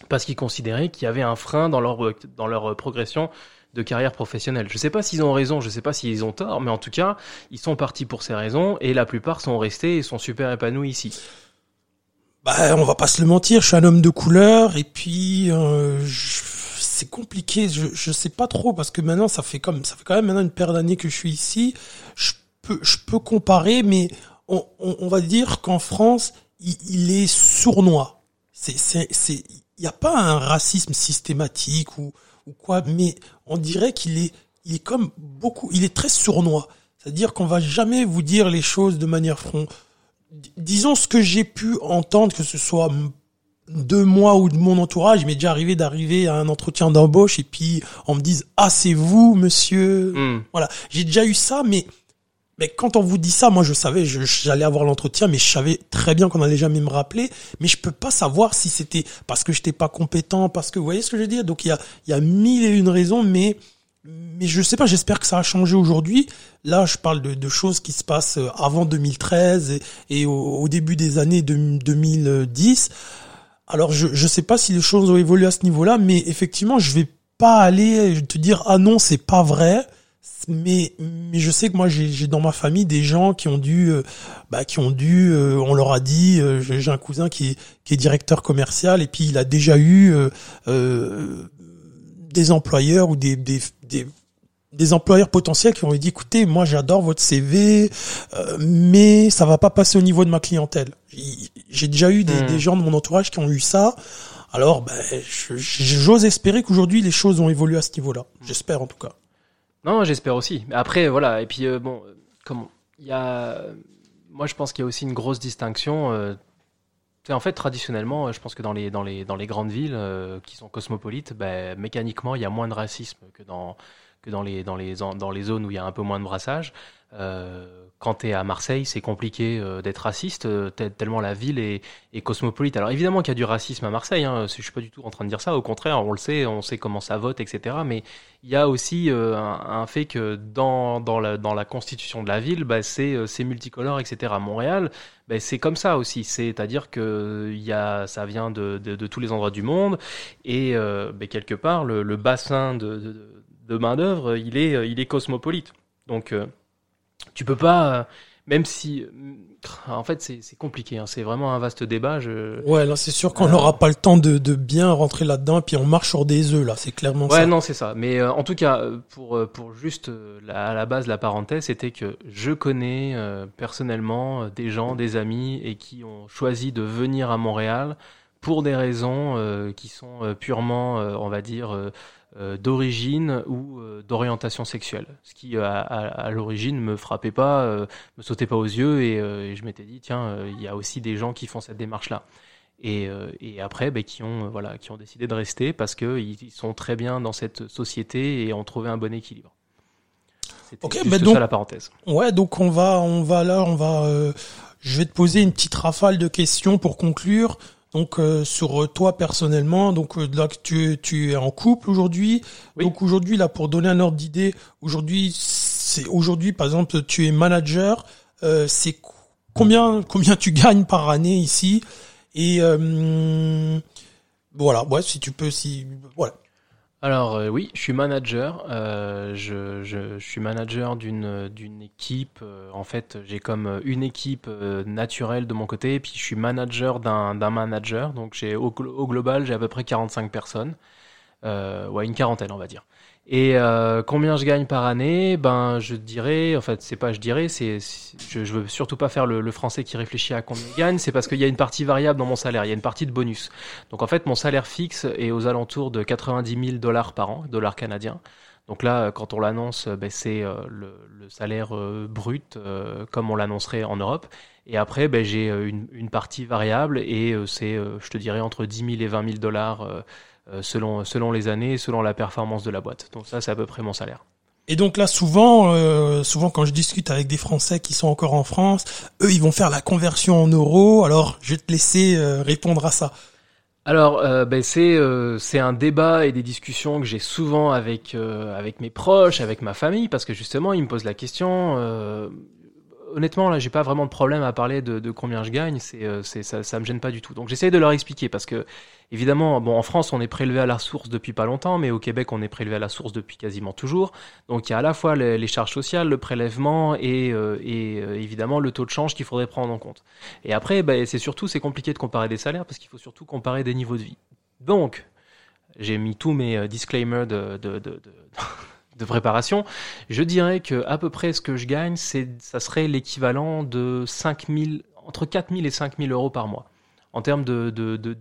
parce qu'ils considéraient qu'il y avait un frein dans leur, dans leur progression de carrière professionnelle. Je sais pas s'ils ont raison, je sais pas s'ils ont tort, mais en tout cas, ils sont partis pour ces raisons et la plupart sont restés et sont super épanouis ici. Bah, on va pas se le mentir, je suis un homme de couleur et puis euh, je c'est compliqué. Je je sais pas trop parce que maintenant ça fait comme ça fait quand même maintenant une paire d'années que je suis ici. Je peux je peux comparer, mais on, on, va dire qu'en France il, est sournois. C'est c'est c'est il n'y a pas un racisme systématique ou ou quoi, mais on dirait qu'il est il est comme beaucoup. Il est très sournois. C'est-à-dire qu'on va jamais vous dire les choses de manière front. Disons ce que j'ai pu entendre, que ce soit de moi ou de mon entourage, il m'est déjà arrivé d'arriver à un entretien d'embauche et puis on me dise ah c'est vous monsieur. Hmm. Voilà, j'ai déjà eu ça, mais mais quand on vous dit ça, moi je savais, j'allais avoir l'entretien, mais je savais très bien qu'on allait jamais me rappeler, mais je peux pas savoir si c'était parce que j'étais pas compétent, parce que vous voyez ce que je veux dire? Donc il y a il y a mille et une raisons, mais mais je sais pas, j'espère que ça a changé aujourd'hui. Là, je parle de, de, choses qui se passent avant 2013 et, et au, au, début des années 2010. Alors je je sais pas si les choses ont évolué à ce niveau-là, mais effectivement je vais pas aller te dire ah non c'est pas vrai. Mais mais je sais que moi j'ai dans ma famille des gens qui ont dû euh, bah qui ont dû euh, on leur a dit euh, j'ai un cousin qui est qui est directeur commercial et puis il a déjà eu des employeurs ou des, des, des des employeurs potentiels qui ont dit écoutez moi j'adore votre CV euh, mais ça va pas passer au niveau de ma clientèle. J'ai déjà eu des, hmm. des, gens de mon entourage qui ont eu ça. Alors ben j'ose espérer qu'aujourd'hui les choses ont évolué à ce niveau là j'espère en tout cas. Non j'espère aussi. Mais après voilà. Et puis euh, bon comment il y a moi je pense qu'il y a aussi une grosse distinction euh, en fait, traditionnellement, je pense que dans les, dans les, dans les grandes villes euh, qui sont cosmopolites, ben, mécaniquement, il y a moins de racisme que dans, que dans les, dans les, dans les zones où il y a un peu moins de brassage. Euh, quand tu es à Marseille, c'est compliqué euh, d'être raciste, euh, tellement la ville est, est cosmopolite. Alors évidemment qu'il y a du racisme à Marseille, hein, je suis pas du tout en train de dire ça, au contraire, on le sait, on sait comment ça vote, etc. Mais il y a aussi un, un, fait que dans, dans, la, dans la constitution de la ville, bah, c'est multicolore, etc. À Montréal, bah, c'est comme ça aussi, c'est-à-dire que y a, ça vient de, de, de, tous les endroits du monde, et bah, quelque part, le, le bassin de, de, de main-d'œuvre, il est, il est cosmopolite. Donc tu peux pas, euh, même si, euh, en fait, c'est compliqué. Hein, c'est vraiment un vaste débat. Je... Ouais, là, c'est sûr qu'on n'aura pas le temps de, de bien rentrer là-dedans, puis on marche sur des œufs là. C'est clairement ouais, ça. Ouais, non, c'est ça. Mais euh, en tout cas, pour pour juste à la base la parenthèse, c'était que je connais personnellement des gens, des amis, et qui ont choisi de venir à Montréal pour des raisons qui sont purement, on va dire euh, d'origine ou euh, d'orientation sexuelle. Ce qui, euh, à, à, l'origine, me frappait pas, me sautait pas aux yeux, et, je m'étais dit, tiens, il y a aussi des gens qui font cette démarche-là. Et, et, après, ben, qui ont voilà, qui ont décidé de rester parce qu'ils ils sont très bien dans cette société et ont trouvé un bon équilibre. C'était okay, juste donc, ça la parenthèse. Ouais, donc on va, on va là, on va. je vais te poser une petite rafale de questions pour conclure. Donc euh, sur euh, toi personnellement, donc euh, là tu, tu es en couple aujourd'hui. Donc aujourd'hui là pour donner un ordre d'idée, aujourd'hui c'est aujourd'hui par exemple tu es manager, c'est combien combien tu gagnes par année ici? Et voilà, ouais si tu peux si voilà. Alors euh, oui, je suis manager. Euh, je, suis manager d'une équipe. Euh, en fait, j'ai comme une équipe naturelle de mon côté, et puis je suis manager d'un manager. Donc au, au, global, j'ai à peu près 45 personnes. ouais, une quarantaine, on va dire. Et euh, combien je gagne par année? Ben, je dirais, en fait, c'est pas je dirais, c'est, je, je veux surtout pas faire le, le, français qui réfléchit à combien je gagne. C'est parce qu'il y a une partie variable dans mon salaire, il y a une partie de bonus. Donc en fait, mon salaire fixe est aux alentours de 90 000 dollars par an, dollars canadiens. Donc là, quand on l'annonce, ben, c'est euh, le, le, salaire euh, brut, euh, comme on l'annoncerait en Europe. Et après, ben, j'ai une, une, partie variable et c'est, je te dirais, entre 10 000 et 20 000 dollars selon, selon les années, selon la performance de la boîte. Donc ça, c'est à peu près mon salaire. Et donc là, souvent, euh, souvent quand je discute avec des Français qui sont encore en France, eux, ils vont faire la conversion en euros. Alors, je vais te laisser euh, répondre à ça. Alors, euh, ben c'est c'est un débat et des discussions que j'ai souvent avec avec mes proches, avec ma famille, parce que justement, ils me posent la question honnêtement, là, j'ai pas vraiment de problème à parler de, combien je gagne. C'est, euh, c'est, ça, ça me gêne pas du tout. Donc, j'essaie de leur expliquer parce que, évidemment, bon, en France, on est prélevé à la source depuis pas longtemps, mais au Québec, on est prélevé à la source depuis quasiment toujours. Donc, il y a à la fois les, charges sociales, le prélèvement et, euh, et euh, évidemment le taux de change qu'il faudrait prendre en compte. Et après, ben, c'est surtout, c'est compliqué de comparer des salaires parce qu'il faut surtout comparer des niveaux de vie. Donc, j'ai mis tous mes disclaimers de, de de préparation, je dirais que à peu près ce que je gagne, c'est, ça serait l'équivalent de 5000, entre 4000 et 5000 euros par mois en termes de, de, de,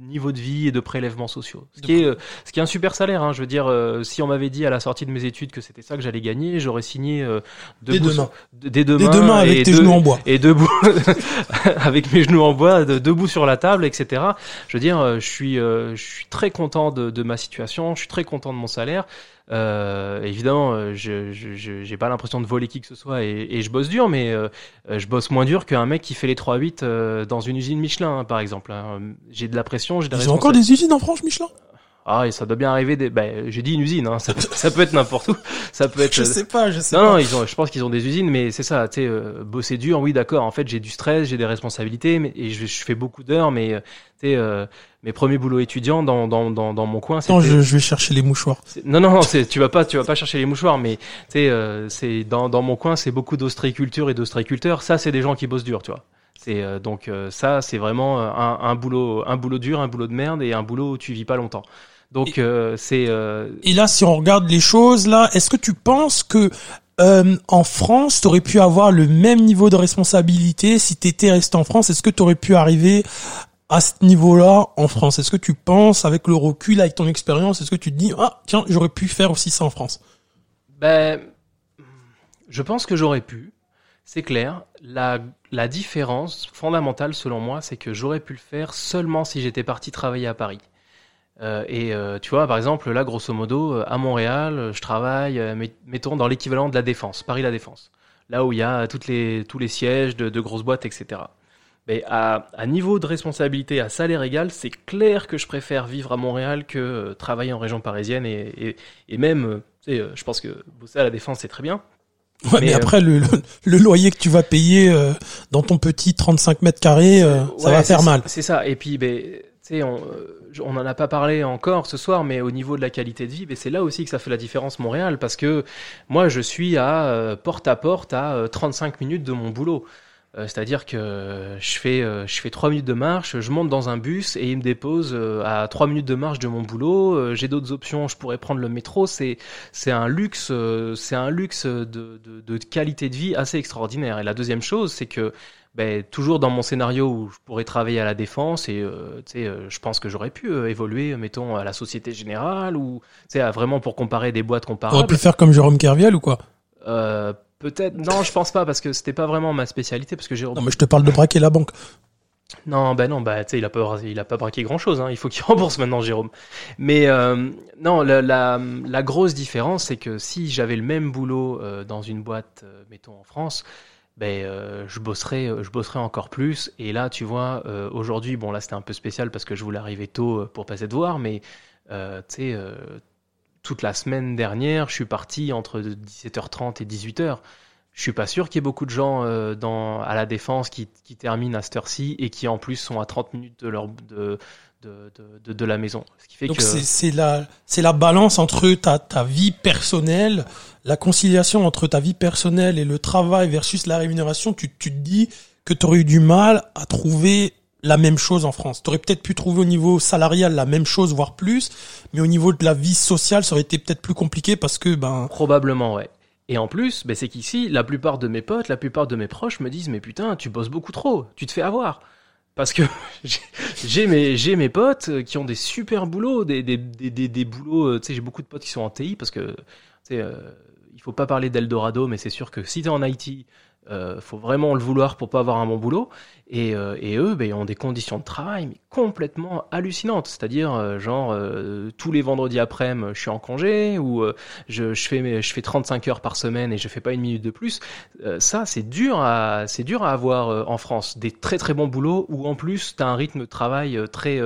niveau de vie et de prélèvements sociaux. Ce qui, est, euh, ce qui est un super salaire. Hein. Je veux dire, euh, si on m'avait dit à la sortie de mes études que c'était ça que j'allais gagner, j'aurais signé euh, dès demain. Dès demain. avec tes genoux en bois. Et debout, avec mes genoux en bois, debout sur la table, etc. Je veux dire, je suis, je suis très content de, de ma situation, je suis très content de mon salaire. Euh, évidemment, euh, je j'ai pas l'impression de voler qui que ce soit et, et je bosse dur, mais euh, je bosse moins dur qu'un mec qui fait les 3-8 dans une usine Michelin, hein, par exemple. Hein. J'ai de la pression, j'ai Ils ont encore des usines en France, Michelin? Ah, et ça doit bien arriver. Des... Ben, j'ai dit une usine. Hein. Ça, ça, peut être n'importe où. Ça peut être. Je sais pas. Je sais non, pas. Non, ils ont. Je pense qu'ils ont des usines, mais c'est ça. Tu sais, bosser dur. Oui, d'accord. En fait, j'ai du stress, j'ai des responsabilités, mais et je, je fais beaucoup d'heures, mais tu sais, mes premiers boulots étudiants dans, dans, dans, dans mon coin. Non, je, je, vais chercher les mouchoirs. Non, non, non, tu vas pas, tu vas pas chercher les mouchoirs, mais tu sais, euh, c'est dans, dans mon coin, c'est beaucoup d'ostréiculture et d'ostréiculteurs. Ça, c'est des gens qui bossent dur, tu vois. C'est euh, donc euh, ça, c'est vraiment un, un, boulot, un boulot dur, un boulot de merde et un boulot où tu vis pas longtemps. Donc c'est. Et là, si on regarde les choses, là, est-ce que tu penses que en France, tu aurais pu avoir le même niveau de responsabilité si tu étais resté en France? Est-ce que tu aurais pu arriver à ce niveau-là en France? Est-ce que tu penses, avec le recul, avec ton expérience, est-ce que tu te dis, ah tiens, j'aurais pu faire aussi ça en France? Ben, je pense que j'aurais pu. C'est clair. La, la différence fondamentale, selon moi, c'est que j'aurais pu le faire seulement si j'étais parti travailler à Paris. Euh, et euh, tu vois, par exemple, là, grosso modo, euh, à Montréal, je travaille, mettons, dans l'équivalent de la Défense, Paris La Défense, là où il y a toutes les, tous les sièges de, de grosses boîtes, etc mais à, à, niveau de responsabilité, à salaire égal, c'est clair que je préfère vivre à Montréal que travailler en région parisienne et, et, et même, tu sais, je pense que bosser à la défense c'est très bien. Ouais, mais, après le, le, loyer que tu vas payer dans ton petit 35 mètres carrés, ça va faire mal. C'est ça. Et puis, ben, on, on en a pas parlé encore ce soir, mais au niveau de la qualité de vie, c'est là aussi que ça fait la différence Montréal, parce que moi, je suis à porte à porte à 35 minutes de mon boulot. Euh, c'est-à-dire que je fais, euh, je fais 3 minutes de marche, je monte dans un bus et il me dépose euh, à 3 minutes de marche de mon boulot. J'ai d'autres options, je pourrais prendre le métro. C'est, c'est un luxe, c'est un luxe de, de, de, qualité de vie assez extraordinaire. Et la deuxième chose, c'est que ben, toujours dans mon scénario où je pourrais travailler à la défense et euh, je pense que j'aurais pu évoluer, mettons, à la Société Générale ou vraiment pour comparer des boîtes comparables. Aurais pu faire comme Jérôme Kerviel ou quoi? Euh, Peut-être. Non, je pense pas parce que c'était pas vraiment ma spécialité parce que j'ai. Non, mais je te parle de braquer la banque. Non, ben non, bah tu sais, il a pas, il a pas braqué grand chose. Hein. Il faut qu'il rembourse maintenant, Jérôme. Mais euh, non, la, la, la, grosse différence, c'est que si j'avais le même boulot euh, dans une boîte, euh, mettons en France, ben je bosserais, je bosserais encore plus. Et là, tu vois, aujourd'hui, bon là c'était un peu spécial parce que je voulais arriver tôt pour passer de voir, mais tu sais toute la semaine dernière, je suis parti entre 17h30 et 18h. Je suis pas sûr qu'il y ait beaucoup de gens euh, dans, à la défense qui, qui terminent à cette heure-ci et qui en plus sont à 30 minutes de leur de, de, de, de la maison. Ce qui fait Donc c'est la c'est la balance entre ta, ta vie personnelle, la conciliation entre ta vie personnelle et le travail versus la rémunération. Tu, tu te dis que tu aurais eu du mal à trouver la même chose en France. Tu aurais peut-être pu trouver au niveau salarial la même chose, voire plus, mais au niveau de la vie sociale, ça aurait été peut-être plus compliqué parce que ben probablement ouais. Et en plus, ben c'est qu'ici, la plupart de mes potes, la plupart de mes proches me disent mais putain, tu bosses beaucoup trop, tu te fais avoir. Parce que j'ai mes mes potes qui ont des super boulots, des des des des, boulots, euh, tu sais, j'ai beaucoup de potes qui sont en TI parce que tu sais euh, il faut pas parler d'Eldorado, mais c'est sûr que si tu es en IT, euh, faut vraiment le vouloir pour pas avoir un bon boulot. Et, euh, et eux, ben, ils ont des conditions de travail complètement hallucinantes. C'est-à-dire, euh, genre, euh, tous les vendredis après-midi, je suis en congé, ou je, fais je fais 35 heures par semaine et je fais pas une minute de plus. Ça, c'est dur à, c'est dur à avoir en France. Des très très bons boulots où en plus, tu as un rythme de travail très,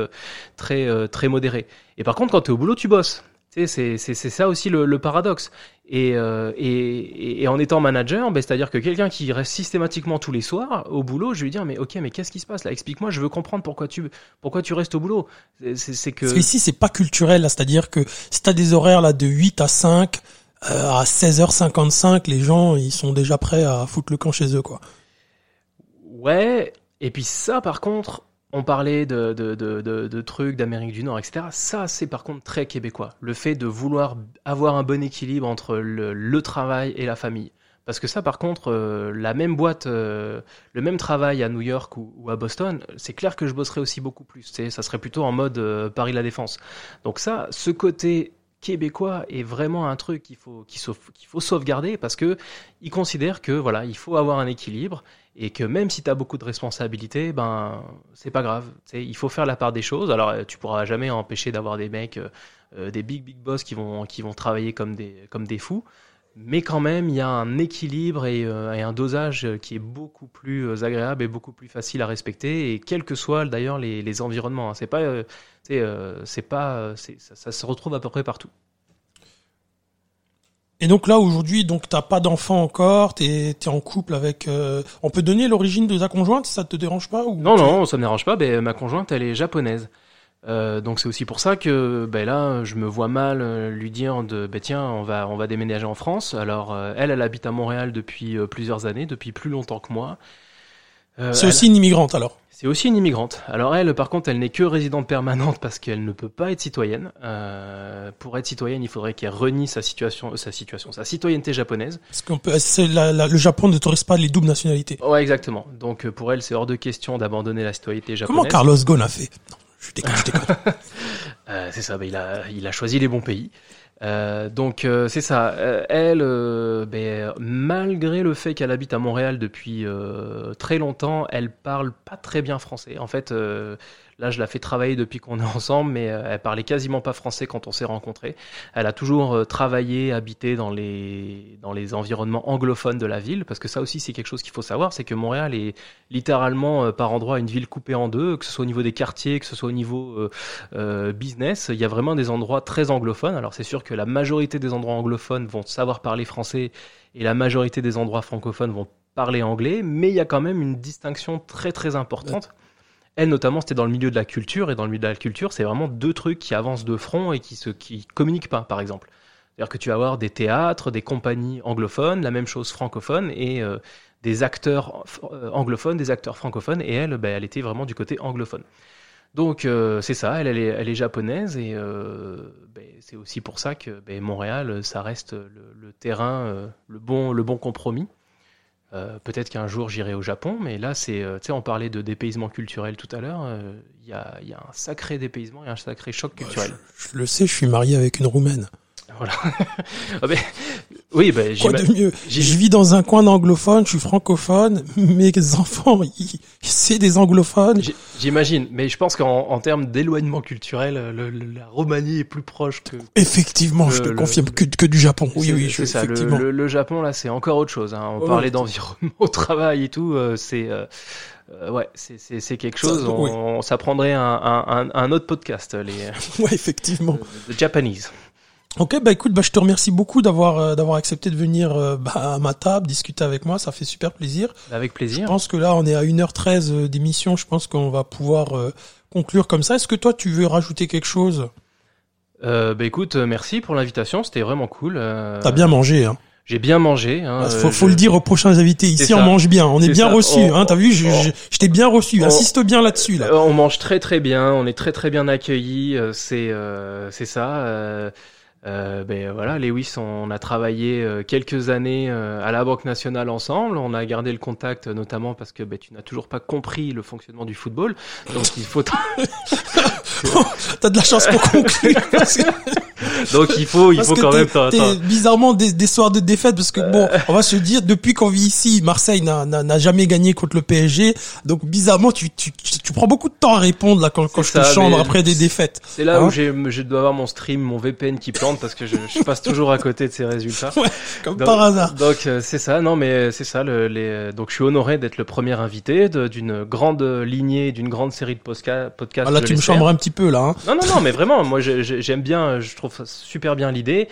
très, très modéré. Et par contre, quand tu es au boulot, tu bosses. C'est c'est- c'est ça aussi le, le paradoxe. Et, euh, et, et- en étant manager, ben, c'est-à-dire que quelqu'un qui reste systématiquement tous les soirs au boulot, je vais lui dire mais ok mais qu'est-ce qui se passe là? Explique-moi, je veux comprendre pourquoi tu pourquoi tu restes au boulot. C'est- que Parce qu'ici, c'est pas culturel, là. C'est-à-dire que si t'as des horaires, là, de 8 à 5, euh, à 16h55, les gens, ils sont déjà prêts à foutre le camp chez eux, quoi. ouais. Et puis ça par contre, on parlait de, trucs d'Amérique du Nord, etc. Ça c'est par contre très québécois. Le fait de vouloir avoir un bon équilibre entre le, travail et la famille. Parce que ça, par contre, euh, la même boîte, euh, le même travail à New York ou, à Boston, c'est clair que je bosserais aussi beaucoup plus. Ça serait plutôt en mode euh, Paris la Défense. Donc ça, ce côté québécois est vraiment un truc qu'il faut, faut sauvegarder parce que ils considèrent que voilà, il faut avoir un équilibre et que même si tu as beaucoup de responsabilités, ben c'est pas grave. Tu sais, il faut faire la part des choses. Alors euh, tu pourras jamais empêcher d'avoir des mecs, euh, euh, des big big boss qui vont qui vont travailler comme des comme des fous. Mais quand même, il y a un équilibre et, un dosage qui est beaucoup plus agréable et beaucoup plus facile à respecter, et quels que soient d'ailleurs les, les environnements. hein. C'est pas, pas, ça se retrouve à peu près partout. Et donc là, aujourd'hui, donc t'as pas d'enfant encore, t'es es en couple avec... euh, On peut donner l'origine de ta conjointe, ça te dérange pas ou Non, non, ça me dérange pas. Ben, ma conjointe, elle est japonaise. Euh, donc c'est aussi pour ça que ben là, je me vois mal euh, lui dire de ben tiens, on va on va déménager en France. Alors euh, elle, elle habite à Montréal depuis euh, plusieurs années, depuis plus longtemps que moi. Euh, C'est elle- aussi une immigrante, alors. C'est aussi une immigrante. Alors elle, par contre, elle n'est que résidente permanente parce qu'elle ne peut pas être citoyenne. Euh, pour être citoyenne, il faudrait qu'elle renie sa situation, sa situation, sa citoyenneté japonaise. Parce qu'on peut... c'est la- la- le Japon n'autorise pas les doubles nationalités. Ouais, exactement. Donc euh, pour elle, c'est hors de question d'abandonner la citoyenneté japonaise. Comment Carlos Ghosn a fait? Non, je déconne, je déconne. Euh, c'est ça, bah, il, a, il a choisi les bons pays. Euh, donc euh, c'est ça. Euh, elle, ben, malgré le fait qu'elle habite à Montréal depuis très longtemps, elle parle pas très bien français. En fait, là je la fais travailler depuis qu'on est ensemble, mais euh, elle parlait quasiment pas français quand on s'est rencontrés. Elle a toujours euh, travaillé, habité dans les dans les environnements anglophones de la ville, parce que ça aussi c'est quelque chose qu'il faut savoir, c'est que Montréal est littéralement euh, par endroit une ville coupée en deux, que ce soit au niveau des quartiers, que ce soit au niveau euh, business, il y a vraiment des endroits très anglophones. Alors c'est sûr que la majorité des endroits anglophones vont savoir parler français et la majorité des endroits francophones vont parler anglais, mais il y a quand même une distinction très très importante. Elle notamment, c'était dans le milieu de la culture et dans le milieu de la culture, c'est vraiment deux trucs qui avancent de front et qui se qui communiquent pas, par exemple. C'est-à-dire que tu vas avoir des théâtres, des compagnies anglophones, la même chose francophone et euh, des acteurs euh, anglophones, des acteurs francophones. Et elle, ben, elle était vraiment du côté anglophone. Donc euh, c'est ça, elle, est, elle est japonaise et ben, c'est aussi pour ça que ben, Montréal, ça reste le, le terrain, le bon, le bon compromis. Euh, Peut-être qu'un jour j'irai au Japon, mais là c'est, euh, tu sais, on parlait de dépaysement culturel tout à l'heure. euh, Il y, a, il y a un sacré dépaysement et un sacré choc culturel. Je le sais, je suis marié avec une roumaine. Voilà. Ah ben, oui, ben, Quoi de mieux Je vis dans un coin anglophone, je suis francophone, mes enfants, c'est des anglophones. J'imagine, mais je pense qu'en en termes d'éloignement culturel, le- le- la Roumanie est plus proche que. Effectivement, je te confirme que, que du Japon. Oui, oui, je, ça. Effectivement. le- Japon là, c'est encore autre chose. Hein. On Ouais, parlait d'environnement au travail et tout. euh, c'est euh, euh, ouais, c'est- quelque Ça, chose. oui. on, ça prendrait un, un, un, un autre podcast, les Ouais, effectivement. the Japanese. Ok, bah écoute, bah je te remercie beaucoup d'avoir euh, d'avoir accepté de venir euh, bah, à ma table discuter avec moi, ça fait super plaisir. Avec Je plaisir. pense que là, on est à 1h13 euh, d'émission, je pense qu'on va pouvoir conclure comme ça. Est-ce que toi, tu veux rajouter quelque chose? Euh, bah écoute, merci pour l'invitation. C'était vraiment cool. T'as bien mangé, hein J'ai bien mangé. Hein, faut, euh, faut je- le dire aux prochains invités. Ici, on mange bien, on est bien ça. reçu. On- Hein, T'as vu, je, je, je t'ai bien reçu. on- Insiste bien là-dessus. Là. On mange très très bien, on est très très bien accueillis, c'est euh, c'est ça. euh, euh, ben voilà, Lewis, on a travaillé euh, quelques années euh, à la Banque nationale ensemble. On a gardé le contact, euh, notamment parce que ben, tu n'as toujours pas compris le fonctionnement du football. Donc il faut. T'as de la chance pour conclure. parce que- Donc il faut, il Parce faut que quand même. t'es bizarrement des, des soirs de défaite parce que bon, on va se dire depuis qu'on vit ici, Marseille n'a- jamais gagné contre le PSG. Donc bizarrement, tu, tu, tu, prends beaucoup de temps à répondre là quand, quand je te chambre après des défaites. C'est là Hein où j'ai, je dois avoir mon stream, mon VPN qui plante parce que je, je passe toujours à côté de ces résultats. Comme Donc- par hasard. Donc euh, c'est ça, non mais c'est ça. Le, les, donc je suis honoré d'être le premier invité d'une grande lignée, d'une grande série de podcasts. Ah, là, tu me chambres un petit peu là. Hein. Non, non, non, mais vraiment, moi j'aime bien, je trouve super bien l'idée.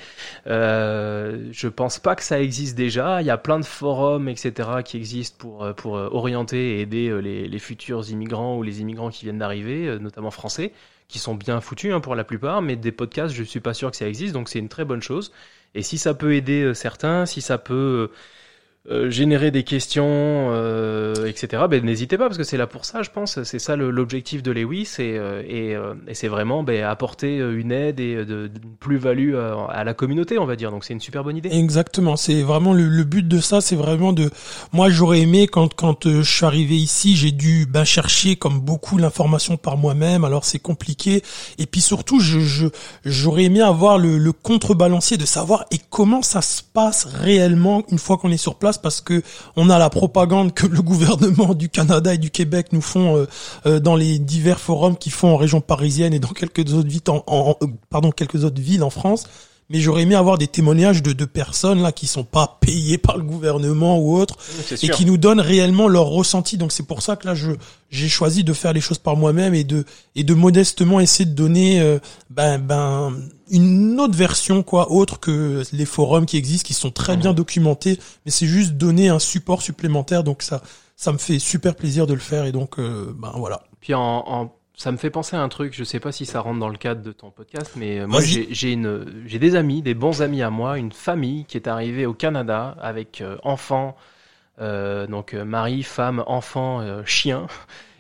Euh, je pense pas que ça existe déjà. Il y a plein de forums, etc., qui existent pour, euh, pour euh, orienter et aider euh, les, les futurs immigrants ou les immigrants qui viennent d'arriver, notamment français, qui sont bien foutus hein, pour la plupart, mais des podcasts, je suis pas sûr que ça existe, donc c'est une très bonne chose. Et si ça peut aider euh, certains, si ça peut euh, générer des questions, euh, etc. Ben, n'hésitez pas parce que c'est là pour ça, je pense. C'est ça l'objectif de Lewis et, euh, et, euh, et c'est vraiment ben, apporter euh, une aide et de, plus-value à, à la communauté, on va dire. Donc c'est une super bonne idée. Exactement, c'est vraiment le, le but de ça, c'est vraiment de. Moi, j'aurais aimé quand quand je suis arrivé ici, j'ai dû ben chercher comme beaucoup l'information par moi-même. Alors c'est compliqué. Et puis surtout, je- j'aurais aimé avoir le, le contrebalancier de savoir et comment ça se passe réellement une fois qu'on est sur place, parce que on a la propagande que le gouvernement du Canada et du Québec nous font euh, euh, dans les divers forums qu'ils font en région parisienne et dans quelques autres villes en, en- pardon quelques autres villes en France mais j'aurais aimé avoir des témoignages de, de personnes là qui sont pas payées par le gouvernement ou autre et qui nous donnent réellement leur ressenti. Donc c'est pour ça que là je j'ai choisi de faire les choses par moi-même et de et de modestement essayer de donner euh, ben ben une autre version quoi autre que les forums qui existent qui sont très Mhm. bien documentés mais c'est juste donner un support supplémentaire donc ça ça me fait super plaisir de le faire et donc euh, ben voilà. Puis en, en- ça me fait penser à un truc, je sais pas si ça rentre dans le cadre de ton podcast, mais euh, moi j'ai j'ai une j'ai des amis, des bons amis à moi, une famille qui est arrivée au Canada avec euh, enfants, euh, donc mari, femme, enfant, euh, chien,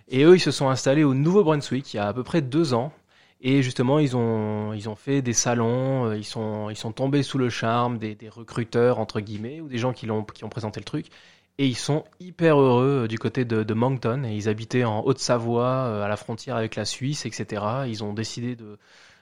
et eux ils se sont installés au Nouveau-Brunswick il y a à peu près deux ans. Et justement, ils ont, ils ont fait des salons, ils sont, ils sont tombés sous le charme des, des recruteurs, entre guillemets, ou des gens qui, l'ont, qui ont présenté le truc. Et ils sont hyper heureux euh, du côté de, Moncton. Et ils habitaient en Haute-Savoie, euh, à la frontière avec la Suisse, etc. Ils ont décidé de.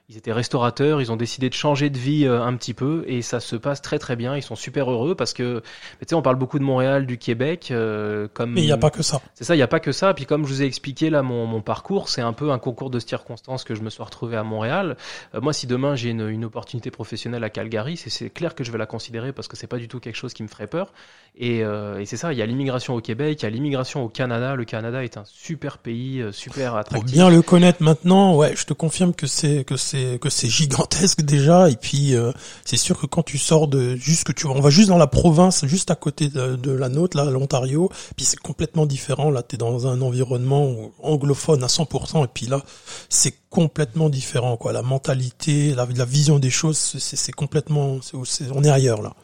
Ils étaient restaurateurs, ils ont décidé de changer de vie euh, un petit peu et ça se passe très très bien. Ils sont super heureux parce que, tu sais, on parle beaucoup de Montréal, du Québec, euh, comme Mais il n'y a pas que ça. c'est ça, il n'y a pas que ça. Puis comme je vous ai expliqué là mon, mon parcours, c'est un peu un concours de circonstances que je me suis retrouvé à Montréal. Euh, moi, si demain j'ai une, une opportunité professionnelle à Calgary, c'est- clair que je vais la considérer parce que c'est pas du tout quelque chose qui me ferait peur. Et, euh, et c'est ça, il y a l'immigration au Québec, il y a l'immigration au Canada. Le Canada est un super pays, super Pour attractif. bien le connaître maintenant, ouais, je te confirme que c'est que c'est que c'est gigantesque déjà. Et puis euh, c'est sûr que quand tu sors de juste que tu on va juste dans la province, juste à côté de, la nôtre, là, l'Ontario, puis c'est complètement différent. Là, t'es dans un environnement anglophone à 100%, et puis là, c'est complètement différent, quoi. La mentalité, la, vision des choses, c'est- complètement, on est ailleurs là.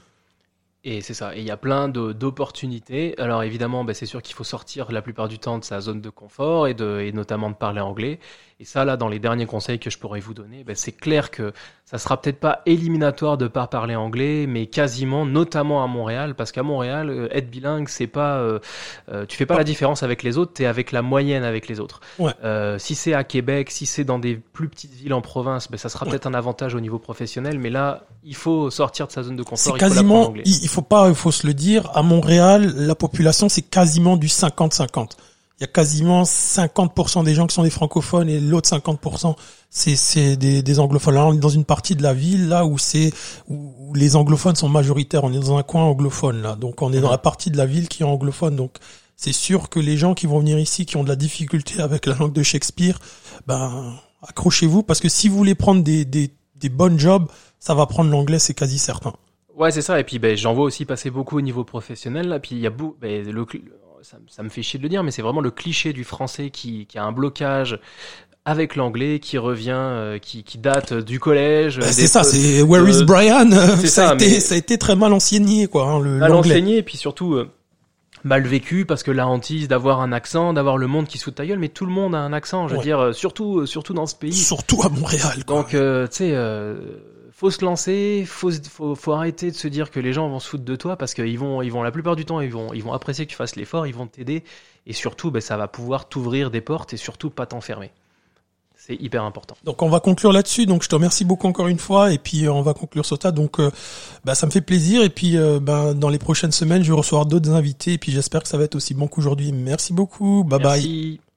Et c'est ça. Et il y a plein d'opportunités. Alors évidemment, bah, c'est sûr qu'il faut sortir la plupart du temps de sa zone de confort et, de, et notamment de parler anglais. Et ça, là, dans les derniers conseils que je pourrais vous donner, bah, c'est clair que ça sera peut-être pas éliminatoire de pas parler anglais, mais quasiment, notamment à Montréal, parce qu'à Montréal, euh, être bilingue, c'est pas, euh, euh, tu fais pas la différence avec les autres, tu es avec la moyenne avec les autres. Ouais. Euh, si c'est à Québec, si c'est dans des plus petites villes en province, bah, ça sera Ouais. peut-être un avantage au niveau professionnel, mais là, il faut sortir de sa zone de confort. C'est il faut quasiment, il, il faut pas, il faut se le dire, à Montréal, la population c'est quasiment du 50-50. Il y a quasiment 50% des gens qui sont des francophones et l'autre 50% c'est c'est des, des anglophones. Là, on est dans une partie de la ville là où c'est où, les anglophones sont majoritaires. On est dans un coin anglophone là, donc on est dans la partie de la ville qui est anglophone. Donc c'est sûr que les gens qui vont venir ici, qui ont de la difficulté avec la langue de Shakespeare, ben accrochez-vous parce que si vous voulez prendre des des, des bonnes jobs, ça va prendre l'anglais, c'est quasi certain. Ouais, c'est ça. Et puis, ben, j'en vois aussi passer beaucoup au niveau professionnel. Là. Puis, il y a beau, ben, ça, ça me fait chier de le dire, mais c'est vraiment le cliché du français qui, qui a un blocage avec l'anglais, qui revient, euh, qui, qui date du collège. Bah, c'est ça, c'est Where is Brian? Ça, a été, mais- ça a été très mal enseigné, quoi, hein, le mal enseigné, et puis surtout euh, mal vécu, parce que la hantise d'avoir un accent, d'avoir le monde qui se ta gueule, mais tout le monde a un accent. Je veux dire, euh, surtout, surtout dans ce pays. Surtout à Montréal, quoi. Donc, euh, tu sais, faut se lancer, faut, faut, faut arrêter de se dire que les gens vont se foutre de toi parce qu'ils vont, ils vont la plupart du temps, ils vont, ils vont apprécier que tu fasses l'effort, ils vont t'aider et surtout, ben, ça va pouvoir t'ouvrir des portes et surtout pas t'enfermer. c'est hyper important. Donc on va conclure là-dessus. Donc je te remercie beaucoup encore une fois et puis on va conclure sur ça. Donc bah, ça me fait plaisir et puis bah, dans les prochaines semaines je vais recevoir d'autres invités et puis j'espère que ça va être aussi bon qu'aujourd'hui. Merci beaucoup. Bye Merci. bye.